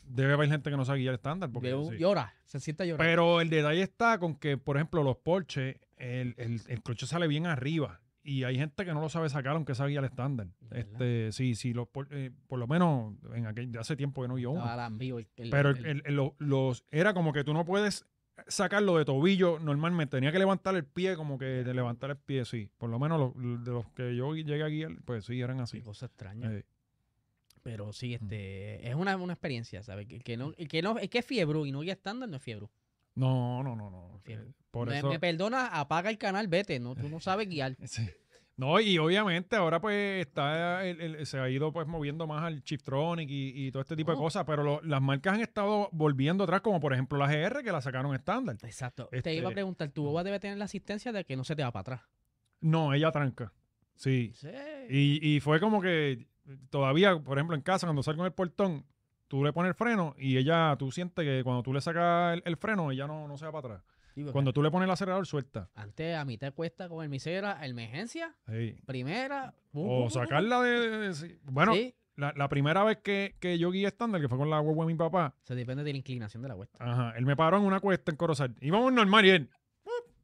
debe haber gente que no sabe guiar estándar. Porque, sí. Llora, se siente a llorar. Pero el detalle está con que, por ejemplo, los Porsche, el, el, el cloche sale bien arriba. Y hay gente que no lo sabe sacar aunque sabe guiar estándar. Este, sí, sí, los, Por- eh, por lo menos en aquel, hace tiempo que no guió uno. Pero el- el- el- el- lo- los, era como que tú no puedes sacarlo de tobillo normalmente. Tenía que levantar el pie, como que de levantar el pie, sí. Por lo menos los, de los que yo llegué a guiar, pues sí, eran qué así. cosa extraña. Eh, Pero sí, este, es una, una experiencia, ¿sabes? Que, que no, que no, es que es fiebre y no guía estándar, no es fiebre. no, no, no, no. Fiebre. Eh, Por me, eso. me perdona, apaga el canal, vete, no, tú no sabes guiar. sí. No, y obviamente ahora pues está el- el- se ha ido pues moviendo más al Chiftronic y, y todo este tipo de Oh. cosas, pero lo- las marcas han estado volviendo atrás, como por ejemplo la GR que la sacaron estándar. Exacto. Este- Te iba a preguntar, tu boba debe tener la asistencia de que no se te va para atrás. No, ella tranca. Sí. Sí. Y, y fue como que todavía, por ejemplo, en casa, cuando salgo en el portón, tú le pones el freno y ella, tú sientes que cuando tú le sacas el, el freno, ella no, no se va para atrás. Sí, Cuando tú le pones el acelerador, suelta. Antes a mitad cuesta con el misera, emergencia, Sí. primera. pum, O sacarla de... de-. Bueno, Sí, la, la primera vez que, que yo guié estándar, que fue con la guagua de mi papá, se depende de la inclinación de la cuesta. ajá, él me paró en una cuesta en Corozal. Íbamos normal y él,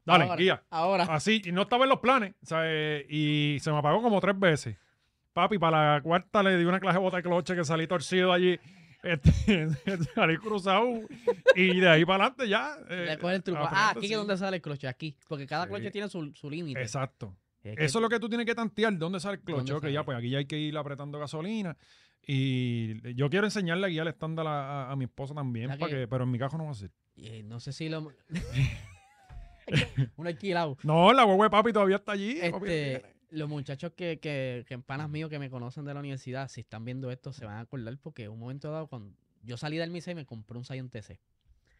dale, Ahora. guía. Ahora, Así, y no estaba en los planes. o sea, eh, y se me apagó como tres veces. Papi, para la cuarta le di una clase de bota de cloche que salí torcido allí. Este, salí cruzado. Y de ahí para adelante ya. eh, el truco. Ah, aquí sí. es donde sale el cloche, aquí. Porque cada Sí. cloche tiene su, su límite. Exacto. Es que- Eso es lo que tú tienes que tantear. ¿Dónde sale el cloche? ¿Dónde Ok, sale? ya, pues aquí ya hay que ir apretando gasolina. Y yo quiero enseñarle a guiar estándar a, a- a mi esposa también, para que- que, pero en mi caso no va a ser. eh, no sé si lo... Un alquilado. No, la huevo de papi todavía está allí. Este. Los muchachos que, que, que panas míos que me conocen de la universidad, si están viendo esto, se van a acordar porque un momento dado, cuando yo salí del MISA y me compré un Scion TC.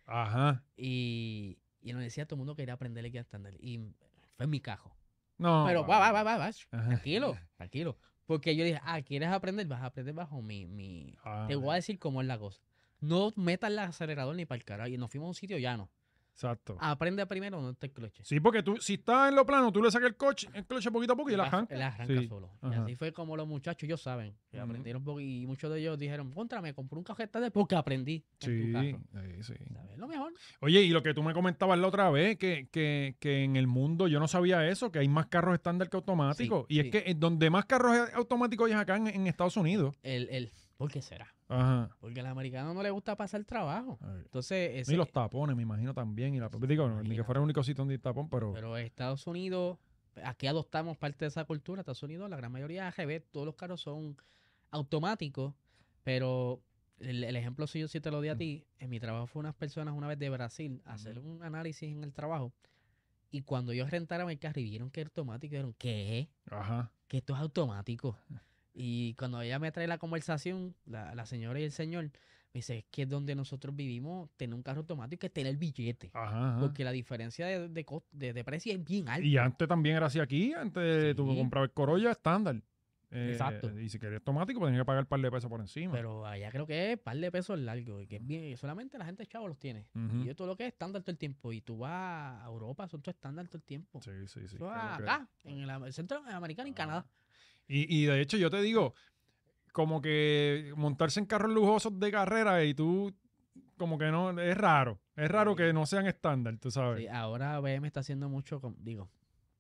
Ajá. Y, y en la universidad todo el mundo quería aprender el estándar. Y fue en mi cajo. No. Pero va, va, va, va, va. Tranquilo, tranquilo. Porque yo dije, ah, ¿quieres aprender? Vas a aprender bajo mi... mi... Ah, Te voy a decir cómo es la cosa. No metas el acelerador ni para el carajo. Y nos fuimos a un sitio llano. Exacto. Aprende primero donde está el cloche. Sí, porque tú, si estás en lo plano, tú le sacas el coche, el cloche poquito a poco y él arranca. Él arranca Sí. solo. Y así fue como los muchachos, ellos saben, que Ujú. aprendieron un poco y muchos de ellos dijeron, contra, me compré un cajeta de porque aprendí. Sí, carro". sí, sí. ¿Sabes? Lo mejor. Oye, y lo que tú me comentabas la otra vez, que, que, que en el mundo yo no sabía eso, que hay más carros estándar que automáticos. Sí, y es que eh, donde más carros automáticos hay es acá en, en Estados Unidos. El, el, ¿Por qué será? Ajá. Porque al americano no le gusta pasar trabajo. Entonces, ese, Y los tapones, me imagino también. Y la, digo, no, ni que fuera el único sitio donde hay tapón, pero. pero Estados Unidos, aquí adoptamos parte de esa cultura. Estados Unidos, la gran mayoría de AGB, todos los carros son automáticos, pero el, el ejemplo si te lo di a ti, en mi trabajo fue unas personas una vez de Brasil a hacer un análisis en el trabajo y cuando ellos rentaron el carro y vieron que era automático, dijeron, ¿qué? Ajá. Que esto es automático. Y cuando ella me trae la conversación, la, la señora y el señor, me dice, es que donde nosotros vivimos, tener un carro automático es tener el billete. Ajá. ajá. Porque la diferencia de, de, de- de precio es bien alta. Y antes también era así aquí. Antes tú Sí. comprabas el Corolla estándar. Eh, Exacto. Y si querías automático, pues tenías que pagar un par de pesos por encima. Pero allá creo que es par de pesos largo. Y que es bien, solamente la gente chavo los tiene. Y esto lo que es estándar todo el tiempo. Y tú vas a Europa, son todo estándar todo el tiempo. Sí, sí, sí. Es que- acá, en el centro americano y Ah. Canadá. Y, y de hecho, yo te digo, como que montarse en carros lujosos de carrera y tú, como que no, es raro. Es raro Sí. que no sean estándar, tú sabes. Sí, ahora BM está haciendo mucho, con- digo,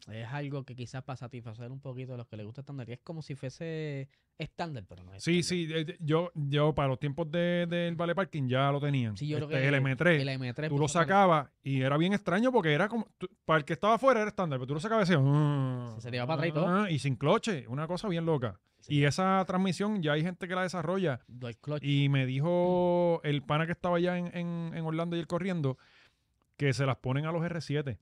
es algo que quizás para satisfacer un poquito a los que les gusta estándar. Y es como si fuese estándar, pero no es Sí, sí, eh, yo, yo para los tiempos de- del Vale Parking ya lo tenían. Sí, yo creo Este, que el M3, El M3 tú lo sacabas y era bien extraño porque era como, tú- para el que estaba afuera era estándar, pero tú lo sacabas y decías, "Ah, Se te iba para atrás y todo". ah", y sin cloche, una cosa bien loca. Sí. Y esa transmisión ya hay gente que la desarrolla. Y me dijo el pana que estaba allá en, en- en Orlando y él corriendo que se las ponen a los R7.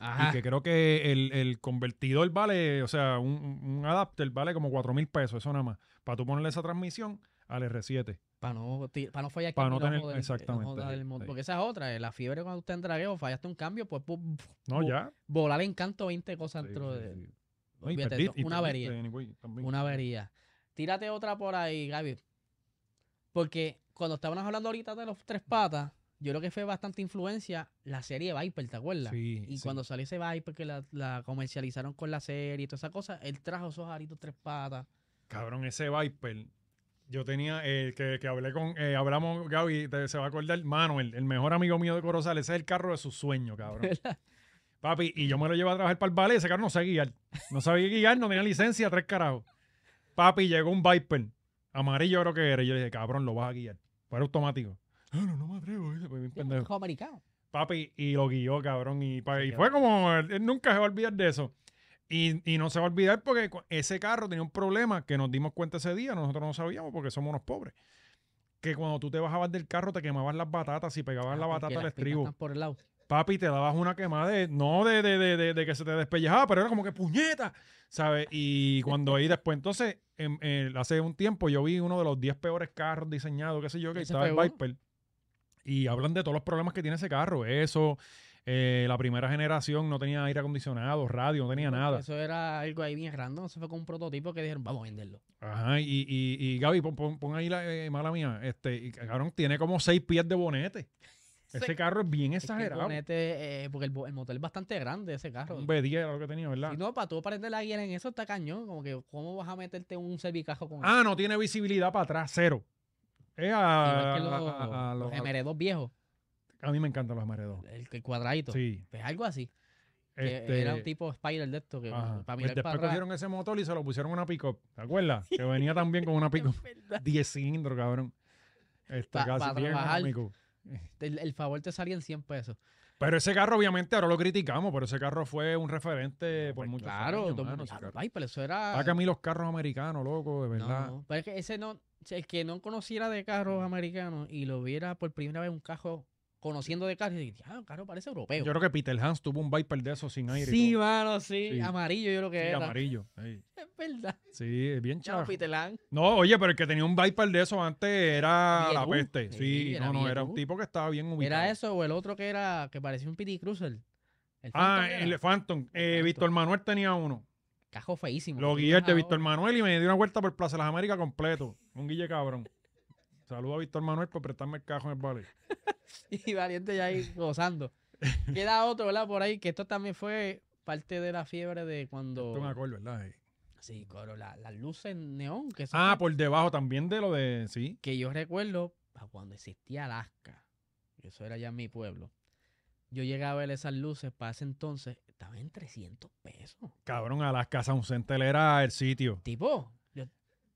Ajá. Y que creo que el, el convertidor vale, o sea, un, un adapter vale como 4 mil pesos, eso nada más. Para tú ponerle esa transmisión al R7. Para no, ti- pa' no fallar Pa' que no tener- eh, exactamente, sí. Porque esa es otra, eh, la fiebre cuando usted en dragueo, fallaste un cambio, pues No, Bo- ya. volar en canto 20 cosas Sí, dentro sí, de... No, olvídate, perdí- una avería. anyway. Una avería. Tírate otra por ahí, Gaby. Porque cuando estábamos hablando ahorita de los tres patas, yo creo que fue bastante influencia la serie Viper, ¿te acuerdas? Sí, y sí. cuando salió ese Viper que la, la comercializaron con la serie y toda esa cosa, él trajo esos aritos tres patas. Cabrón, ese Viper. Yo tenía, eh, que, que hablé con, eh, hablamos, Gaby, te- se va a acordar, Manuel, el mejor amigo mío de Corozal, ese es el carro de sus sueños, cabrón. Papi, y yo me lo llevo a trabajar para el ballet, ese carro no sabía guiar. No sabía guiar, no tenía licencia, tres carajos. Papi, llegó un Viper, amarillo creo que era, y yo le dije, cabrón, lo vas a guiar. Para automático. No, no, no me atrevo, pues, pendejo. Hijo americano. Papi, y lo guió, cabrón. Y, fue como, él, él nunca se va a olvidar de eso. Y, y no se va a olvidar porque ese carro tenía un problema que nos dimos cuenta ese día, nosotros no sabíamos porque somos unos pobres. Que cuando tú te bajabas del carro te quemabas las batatas y pegabas Ah, la batata al estribo. están por el lado. Papi, te dabas una quemada de, no de, de, de, de- que se te despellejaba, pero era como que puñeta, ¿sabes? Y cuando ahí después, entonces, en- en- hace un tiempo yo vi uno de los 10 peores carros diseñados, qué sé yo, que estaba el. Viper. Y hablan de todos los problemas que tiene ese carro. Eso, eh, la primera generación no tenía aire acondicionado, radio, no tenía nada. Eso era algo ahí bien random. Eso fue con un prototipo que dijeron, vamos a venderlo. Ajá, y, y, y Gaby, pon, pon- pon ahí la eh, mala mía. Este, y, cabrón, tiene como seis pies de bonete. Ese carro es bien Es que el exagerado. bonete, eh, porque el, el motor es bastante grande ese carro. Un B10 era lo que tenía, ¿verdad? Si no, para tú aprender la guía en eso está cañón. Como que, ¿cómo vas a meterte un cervicajo con Ah, no tiene visibilidad para atrás, cero. Es eso? a, Igual que los, a- a- a los los- MR2 viejos, a mí me encantan los amaredos. el, el cuadradito. Sí. Pues algo así. Que Este, era un tipo Spider de esto que ajá. para Pues mirar después para cogieron ese motor y se lo pusieron a una pick-up. ¿Te acuerdas? Que venía también con una pick-up. Es verdad. 10 cilindros, cabrón. Este, Pa- casi pa bien económico. El, el favor te salía en 100 pesos. Pero ese carro, obviamente, ahora lo criticamos, pero ese carro fue un referente por Pues muchos claro, años. todo el mano, mundo, ese "Ah, carro. Viper, eso era. Saca a mí los carros americanos, loco, de verdad. no, pero es que ese no, el que no conociera de carros americanos y lo viera por primera vez un carro conociendo de carros, y dice, ah, un carro parece europeo. Yo creo que Peter Hans tuvo un Viper de esos sin aire. sí, mano, sí, Sí. amarillo yo creo que Sí, era. amarillo. sí. Es verdad. Sí, es bien chaval. Peter Lang. No, oye, pero el que tenía un Viper de esos antes era la peste. Sí, no, no, era un tipo que estaba bien ubicado. ¿Era eso o el otro que era, que parecía un PT Cruiser? El Ah, era. el Phantom. Eh, Phantom. Víctor Manuel tenía uno. Cajo feísimo. Lo que guié el de Víctor Manuel y me dio una vuelta por Plaza de las Américas completo. Un guille cabrón. Saludo a Víctor Manuel por prestarme el cajo en el vale. Y Valiente ya ahí gozando. Queda otro, ¿verdad? Por ahí, que esto también fue parte de la fiebre de cuando... Esto me acuerdo, ¿verdad? Sí, coro, la- las luces neón. Que Ah, fue- por debajo también de lo de. Sí. que yo recuerdo cuando existía Alaska, eso era ya mi pueblo, yo llegaba a ver esas luces para ese entonces, estaban en 300 pesos. Cabrón, a las casas un Center era el sitio. Tipo,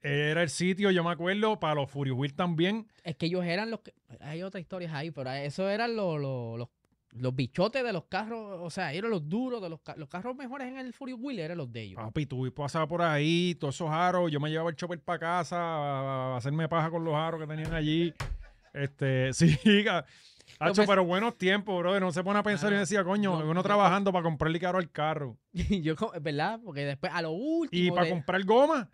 Era el sitio, yo me acuerdo, para los Furious Wheel también. es que ellos eran los que... Hay otras historias ahí, pero eso eran los, los, los, los bichotes de los carros, o sea, eran los duros de los, ca- los carros mejores en el Furious Wheel, eran los de ellos. Papi, tú pasabas por ahí, todos esos aros. Yo me llevaba el chopper para casa a, a hacerme paja con los aros que tenían allí. Este, sí, Hacho, pero buenos tiempos, brother. No se pone a pensar y decía, coño, yo- uno yo- trabajando para comprarle caro al carro. yo, ¿verdad? Porque después, a lo último... Y para de- comprar goma.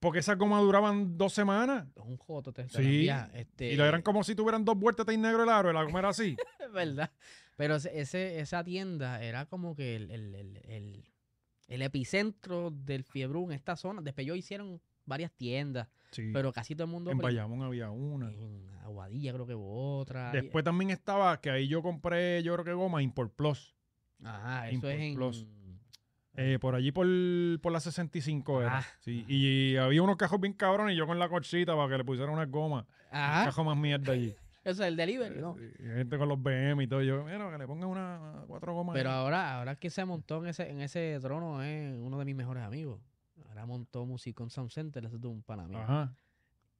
Porque esas gomas duraban dos semanas. Un joto te, Sí, este, Y lo eran como si tuvieran dos vueltas de negro el aro. La goma era así. Verdad. Pero ese, esa tienda era como que el, el, el, el- el epicentro del fiebrú en esta zona. Después ellos hicieron varias tiendas, Sí. pero casi todo el mundo... en brin- Bayamón había una. En Aguadilla creo que hubo otra. Después también estaba que ahí yo compré, yo creo que goma Import Plus. Ajá, eso Import es en... Plus. Eh, por allí por, por la 65 era. Ah, sí. Y había unos cajos bien cabrones y yo con la corchita para que le pusieran unas gomas. Un Ajá, cajo más mierda allí. eso es el delivery, ¿no? Y gente con los BM y todo. Yo, mira, que le pongan una cuatro gomas. Pero ahí". ahora, ahora que se montó en ese, en ese trono es uno de mis mejores amigos. Ahora montó Musicon Sound Center, ese es de un pana mío. Ajá.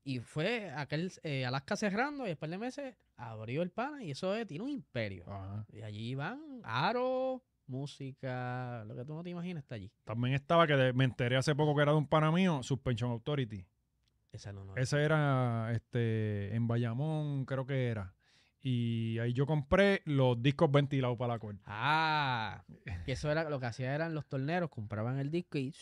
Y fue aquel eh, Alaska cerrando y después de meses abrió el pana y eso es, tiene un imperio. Ajá. Y allí van aro, música, lo que tú no te imaginas está allí. También estaba que de- me enteré hace poco que era de un pana mío, Suspension Authority. Esa no, no. Ese era este en Bayamón, creo que era. Y ahí yo compré los discos ventilados para la cuerda. Ah, que eso era lo que hacía eran los torneros, compraban el disco y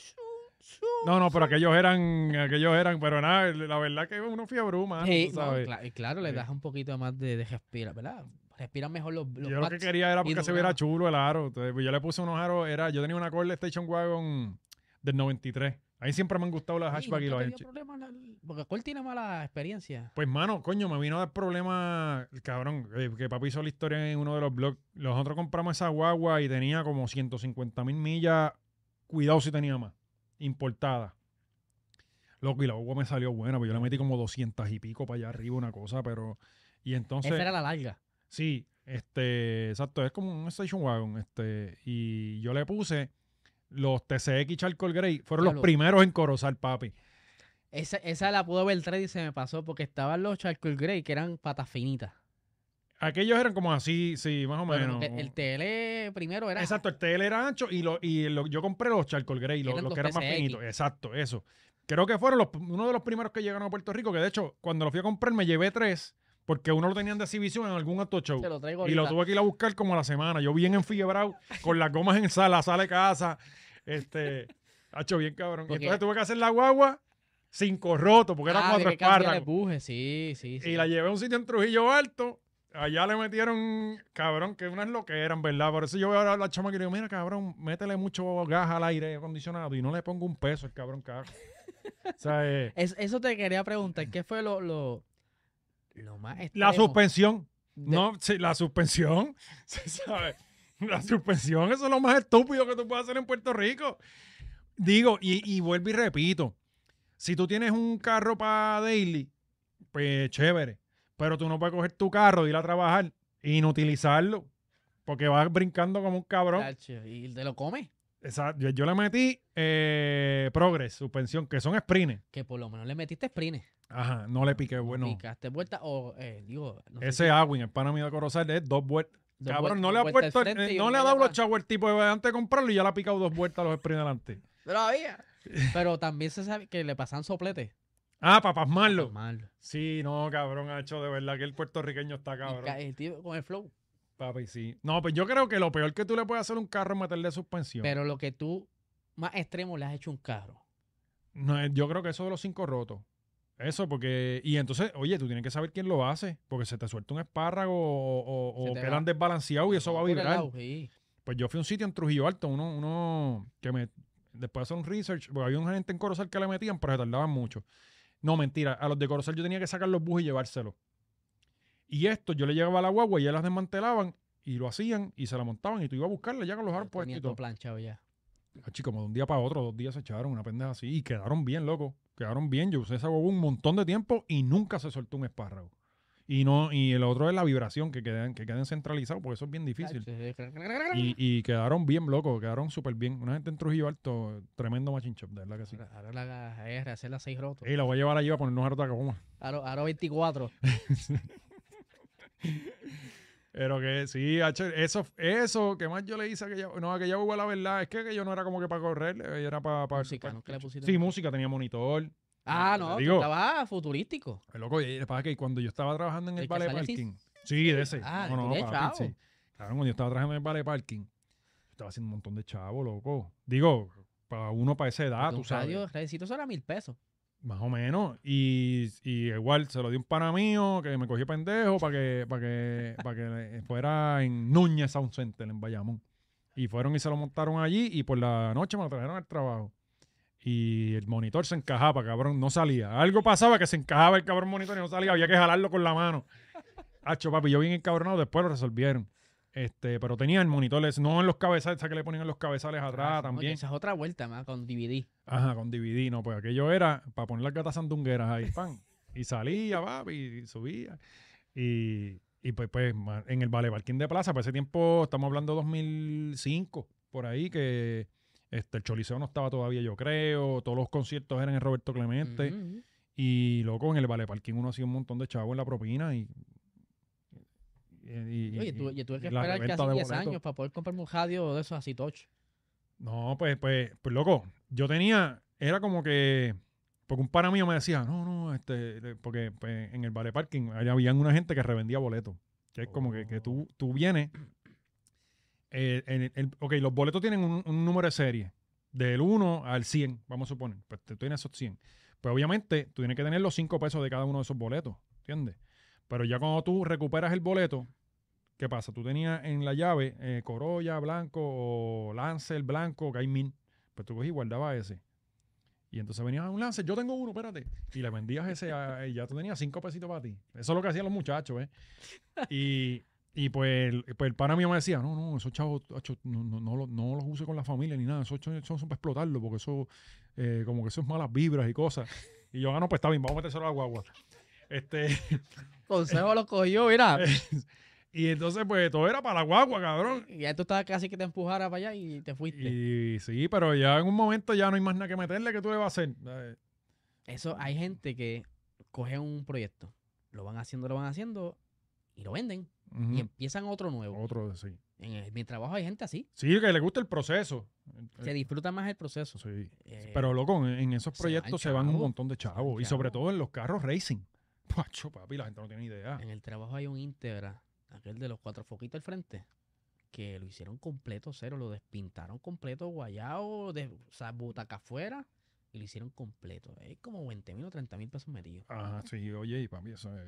No, no, pero aquellos eran, aquellos eran, pero nada, la verdad que uno fiebre, mano, Sí, tú no, y claro, le das un poquito más de, de respirar, ¿verdad? Respiran mejor los, los Yo lo que quería era porque se viera chulo el aro. Entonces, pues, yo le puse unos aros, era, yo tenía una Corle Station Wagon del 93. Ahí siempre me han gustado las Sí, hatchback y los te dio hatch- problema la- porque ¿cuál tiene mala experiencia? Pues, mano, coño, me vino a dar problema, cabrón, eh, que papi hizo la historia en uno de los blogs. Nosotros compramos esa guagua y tenía como 150 mil millas. Cuidado si tenía más. Importada. Loco, y la guagua me salió buena, pues yo le metí como 200 y pico para allá arriba, una cosa, pero... Y entonces... Esa era la larga. Sí, este, exacto, es como un station wagon, este, y yo le puse los TCX Charcoal Grey, fueron los primeros en Corozal, papi. Esa, esa la pudo ver el trade y se me pasó porque estaban los Charcoal Grey que eran patas finitas. Aquellos eran como así, sí, más o menos. que el TL primero era. Exacto, el TL era ancho y, lo, y lo- yo compré los Charcoal Grey, los, los los que eran más finitos. Exacto, eso. Creo que fueron los, uno de los primeros que llegaron a Puerto Rico, que de hecho, cuando lo fui a comprar me llevé tres, porque uno lo tenían de exhibición en algún auto show. Te lo traigo Y lo tuve que ir a buscar como a la semana. Yo bien enfiebrado, con las gomas en sala, de casa. Este, hecho bien cabrón. Y entonces tuve que hacer la guagua cinco rotos, porque Ah, de cuatro que el espárragos. empuje, sí, sí, sí. Y la llevé a un sitio en Trujillo Alto. Allá le metieron, cabrón, que unas lo que eran, ¿verdad? Por eso yo veo a la chama que le digo, mira, cabrón, métele mucho gas al aire acondicionado y no le pongo un peso el cabrón carro. o sea, eh, Es- eso te quería preguntar, ¿qué fue lo, lo, lo más la extremo suspensión. de- No, sí, la suspensión. La suspensión, eso es lo más estúpido que tú puedes hacer en Puerto Rico. Digo, y, y vuelvo y repito. Si tú tienes un carro para daily, pues chévere. Pero tú no puedes coger tu carro, ir a trabajar e inutilizarlo. Porque vas brincando como un cabrón. Y te lo comes, Exacto. Yo, yo le metí eh, Progress, suspensión, que son sprints. que por lo menos le metiste sprint. Ajá, no le piqué, bueno. Picaste vuelta o, eh, digo, no sé Ese si- Agwin, el pana mío de Corozal, es dos vueltas. Cabrón, no le ha puesto, eh, no le ha dado los chavos el tipo de antes de comprarlo y ya le ha picado dos vueltas a los sprints delante. Todavía. Pero también se sabe que le pasan soplete. Ah, para pasmarlo. Malo. Sí, no, cabrón, ha hecho de verdad que el puertorriqueño está cabrón. ca- el tío con el flow. Papi, sí. No, pues yo creo que lo peor que tú le puedes hacer a un carro es meterle suspensión. Pero lo que tú más extremo le has hecho a un carro. No, eh, yo creo que eso de los cinco rotos. Eso, porque. Y entonces, oye, tú tienes que saber quién lo hace. Porque se te suelta un espárrago o, quedan desbalanceados y eso va a vibrar. lado, sí. Pues yo fui a un sitio en Trujillo Alto, uno, uno que me. Después de hacer un research, porque había una gente en Corozal que le metían, pero se tardaban mucho. No, mentira. A los de Corozal yo tenía que sacar los bus y llevárselos. Y esto, yo le llegaba a la guagua y ellas las desmantelaban y lo hacían y se la montaban y tú ibas a buscarla ya con los aros puestos Tenía y todo planchado ya. Achi, como de un día para otro, dos días se echaron una pendeja así y quedaron bien, loco. Quedaron bien. Yo usé esa guagua un montón de tiempo y nunca se soltó un espárrago. Y no, y el otro es la vibración, que queden, que queden centralizados, porque eso es bien difícil. Y, y quedaron bien, loco, quedaron súper bien. Una gente en Trujillo Alto, tremendo machine shop, de verdad que sí. Ahora, la R, hacer las seis rotos. Y la voy a llevar allí a ponernos a otra goma. Aro, aro 24. Pero que sí, eso, eso, que más yo le hice a aquella, no, aquella guagua, la verdad, es que aquello no era como que para correr, era para... para Música, ¿no? ¿Qué le pusiste? Sí, música, tenía monitor. Ah, no, digo. tú estabas futurístico. Eh, Loco, y pasa que cuando yo estaba trabajando en el, ¿El Vale? Parking. Sí, de ese. Ah, no, no, papi, sí. Claro, cuando yo estaba trabajando en el Vale Parking, yo estaba haciendo un montón de chavo, loco. Digo, para uno para esa edad, Porque tú sabes. radio, era mil pesos. Más o menos. Y, y igual se lo di un pana mío que me cogió pendejo para que, para que, para que fuera en Núñez Sound Center en Bayamón. Y fueron y se lo montaron allí y por la noche me lo trajeron al trabajo. Y el monitor se encajaba, cabrón, no salía. Algo pasaba que se encajaba el cabrón monitor y no salía, había que jalarlo con la mano. Hacho, papi, yo bien encabronado, después lo resolvieron. Este, pero tenía el monitor, ese, no en los cabezales, esa que le ponían en los cabezales atrás Ah, también. Esa es otra vuelta más con DVD. Ajá, con DVD, no, pues aquello era para poner las gatas sandungueras ahí, pan. Y salía, papi, y subía. Y, y pues, pues, en el Vale Parking de Plaza, para ese tiempo, estamos hablando de 2005, por ahí, que este, el Choliseo no estaba todavía, yo creo. Todos los conciertos eran en Roberto Clemente. Ujú, ujú. Y loco, en el Vale Parking uno hacía un montón de chavos en la propina y. y- y- Oye, tú- yo tuve que y esperar casi de 10 boletos. años para poder comprarme un radio de esos así touch. No, pues, pues, pues, loco, yo tenía, era como que, porque un pana mío me decía, no, no, este, porque pues, en el Vale Parking ahí habían una gente que revendía boletos, que es como que, que tú, tú vienes, eh, ok, los boletos tienen un, número de serie, del 1 al 100, vamos a suponer, pues tú tienes esos 100. Pues obviamente tú tienes que tener los 5 pesos de cada uno de esos boletos, ¿entiendes? Pero ya cuando tú recuperas el boleto, ¿qué pasa? Tú tenías en la llave eh, Corolla blanco o Lancer blanco, mil. Pues tú cogías y guardabas ese. Y entonces venía un Lancer, yo tengo uno, espérate. Y le vendías ese a- y ya tú tenías cinco pesitos para ti. Eso es lo que hacían los muchachos, ¿eh? Y, y pues, el, pues el pana mío me decía, no, no, esos chavos, no, no, no, los- no los use con la familia ni nada. Esos chavos son para explotarlo porque eso, eh, como que eso es malas vibras y cosas. Y yo, ah, no, pues está bien, vamos a metérselo a la guagua. Este, Consejo lo cogió, mira. y entonces, pues todo era para la guagua, cabrón. Y ya tú estabas casi que te empujara para allá y te fuiste. Y sí, pero ya en un momento ya no hay más nada que meterle que tú le vas a hacer. Eh, Eso, hay gente que coge un proyecto, lo van haciendo, lo van haciendo y lo venden y empiezan otro nuevo. Otro, sí. En el- mi trabajo hay gente así, Sí, que le gusta el proceso. que disfruta más el proceso. Sí. Eh, Pero loco, en, en esos se proyectos se van un montón de chavos. Y sobre todo en los carros racing. Pacho, papi, la gente no tiene idea. en el trabajo hay un Integra, aquel de los cuatro foquitos al frente, que lo hicieron completo cero, lo despintaron completo, guayado, de, o sea, butaca afuera, y lo hicieron completo. Es como 20 mil o 30 mil pesos metidos. Ajá, sí, oye, y papi, eso es,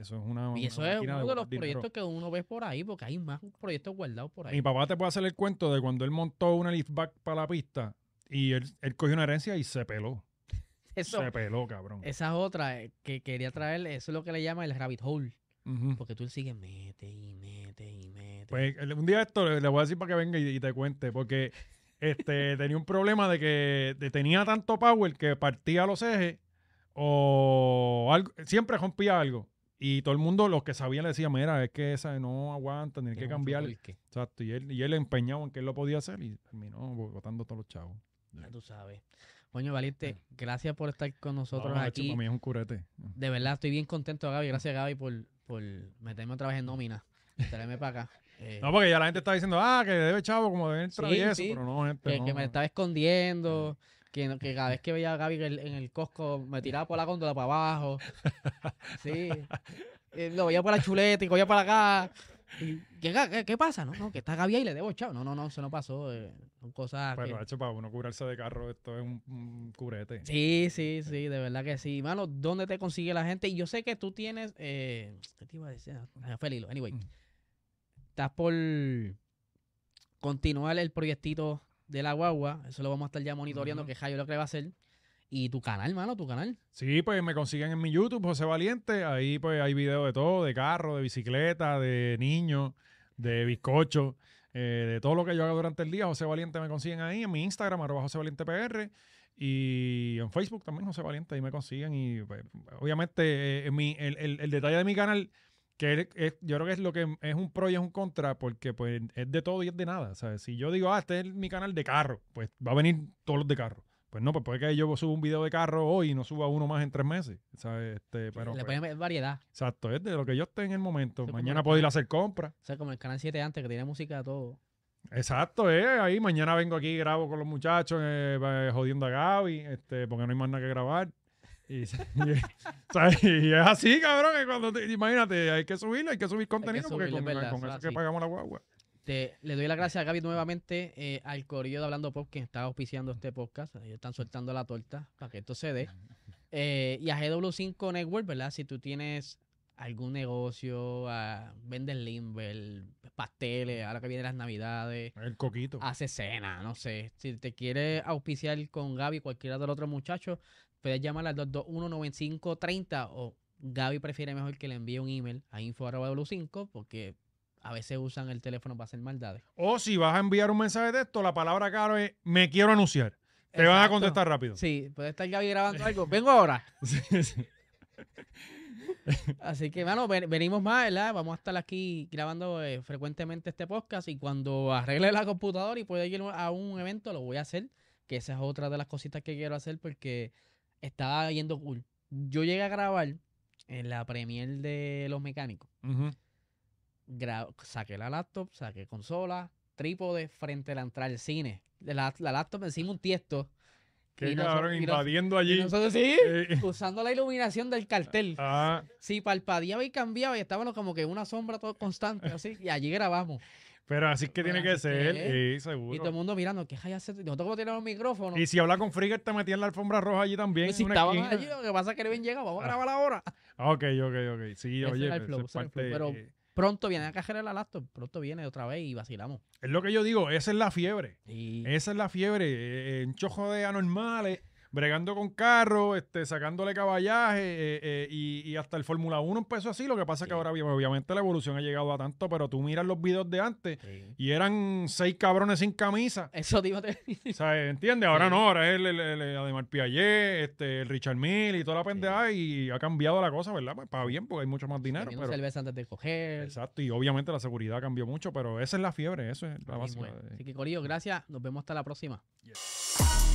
eso es una. Y eso una es uno de los dinero. proyectos que uno ve por ahí, porque hay más proyectos guardados por ahí. Mi papá te puede hacer el cuento de cuando él montó una liftback para la pista y él, él cogió una herencia y se peló. Eso, Se peló, cabrón. esa es otra eh, que quería traer, eso es lo que le llama el rabbit hole. Porque tú sigues mete y mete y mete. Pues un día esto le, le voy a decir para que venga y, y te cuente, porque este tenía un problema de que de- tenía tanto power que partía los ejes o algo, siempre rompía algo. Y todo el mundo, los que sabían, le decían, mira, es que esa no aguanta, tiene que cambiar. Exacto. Y él, y él empeñado en que él lo podía hacer y terminó botando todos los chavos. Ya tú sabes. Coño, Valiente, gracias por estar con nosotros No, aquí. para mí es un curete. De verdad, estoy bien contento, Gaby. Gracias, Gaby, por, por meterme otra vez en nómina. Traerme para acá. Eh, No, porque ya la gente está diciendo, ah, que debe chavo como debe entrar Sí, y eso, sí. pero no, gente. que, no, que me no. estaba escondiendo. Que, cada vez que veía a Gaby en el, en el Costco me tiraba por la góndola para abajo. Sí. Eh, lo veía por la chuleta y cogía para acá. ¿qué, qué, qué pasa? No, no, que está Gaby ahí y le debo chao. No, no, no, eso no pasó. eh, son cosas Pero, que- hecho, para uno curarse de carro, esto es un, un curete. Sí, sí, sí, de verdad que sí. Mano, ¿dónde te consigue la gente? Y yo sé que tú tienes. Eh, ¿Qué te iba a decir? Ah, hilo. Anyway, Mm. Estás por continuar el proyectito de la guagua. Eso lo vamos a estar ya monitoreando, que Jayo lo que va a hacer. Y tu canal, mano, tu canal. Sí, pues me consiguen en mi YouTube, José Valiente. Ahí pues hay videos de todo, de carro, de bicicleta, de niños, de bizcocho, eh, de todo lo que yo hago durante el día. José Valiente me consiguen ahí en mi Instagram, arroba José Valiente PR. Y en Facebook también José Valiente, ahí me consiguen. Y pues, obviamente eh, mi, el, el, el, detalle de mi canal, que es, yo creo que es lo que es un pro y es un contra, porque pues es de todo y es de nada. ¿sabes? Si yo digo, ah, este es mi canal de carro, pues va a venir todos los de carro. Pues no, pues puede que yo suba un video de carro hoy y no suba uno más en tres meses. ¿sabes? Este, pero, Le pues, ponen variedad. Exacto, es de lo que yo esté en el momento. Eso Mañana puedo ir a hacer compras. O sea, como el canal 7 antes, que tiene música de todo. Exacto, eh, ahí mañana vengo aquí y grabo con los muchachos eh, eh, jodiendo a Gaby, este, porque no hay más nada que grabar. Y, y- ¿sabes? Y es así, cabrón, que cuando te- imagínate, hay que subirlo, hay que subir contenido porque subirlo, con, es verdad, con eso eso es que pagamos la guagua. Te- le doy las gracias a Gaby nuevamente eh, al Corillo de Hablando Pop que está auspiciando este podcast. Ellos están soltando la torta para que esto se dé. Eh, y a GW5 Network, ¿verdad? Si tú tienes algún negocio, ah, vendes limber, pasteles, ahora que vienen las navidades, El coquito. hace cena, no sé. Si te quieres auspiciar con Gaby, cualquiera de los otros muchachos, puedes llamar al 221-9530 o Gaby prefiere mejor que le envíe un email a info.w5 porque a veces usan el teléfono para hacer maldades. O si vas a enviar un mensaje de texto, la palabra caro es me quiero anunciar. Te van a Exacto. contestar rápido. Sí, puede estar Gaby grabando algo. Vengo ahora. Sí, sí. Así que, bueno, ven- venimos más, ¿verdad? Vamos a estar aquí grabando eh, frecuentemente este podcast y cuando arregle la computadora y pueda ir a un evento, lo voy a hacer. Que esa es otra de las cositas que quiero hacer porque estaba yendo cool. Yo llegué a grabar en la premier de los mecánicos. Gra- saqué la laptop, saqué consola, trípode frente a la entrada del cine. La, la laptop encima un tiesto. Y noso- cabrón, y invadiendo y allí. nosotros sí, Eh, usando la iluminación del cartel. ah, Sí, parpadeaba y cambiaba y estábamos como que una sombra todo constante, así. Y allí grabamos. Pero así es que tiene que ser, sí, seguro. Y todo el mundo mirando, ¿qué hay hacer? Nosotros como tenemos micrófono. Y si habla con Frigger, te metían la alfombra roja allí también. Pues si estaban allí, lo que pasa es que no habían llegado. Vamos a Ah. grabar ahora. Ah, ok, ok, ok. Sí, Ese oye, era el pero flow, eso es ese era el flow, parte- pero- eh, Pronto viene a cajar la laptop. Pronto viene otra vez y vacilamos. es lo que yo digo, esa es la fiebre. Y Esa es la fiebre. eh, un chojo de anormales, bregando con carros, este, sacándole caballaje eh, eh, y, y hasta el Fórmula 1 empezó así. Lo que pasa es que ahora obviamente la evolución ha llegado a tanto, pero tú miras los videos de antes Sí. y eran seis cabrones sin camisa. Eso te a decir. O sea, ¿entiendes? Ahora Sí. no, ahora es el, el, el- el Ademar Piaget, este, el Richard Mill y toda la pendeja y ha cambiado la cosa, ¿verdad? Pues para bien, porque hay mucho más dinero. Pero, cerveza antes de coger. exacto, y obviamente la seguridad cambió mucho, pero esa es la fiebre, eso es la base. mismo es. Así que, Corillo, gracias. Nos vemos hasta la próxima. Yes.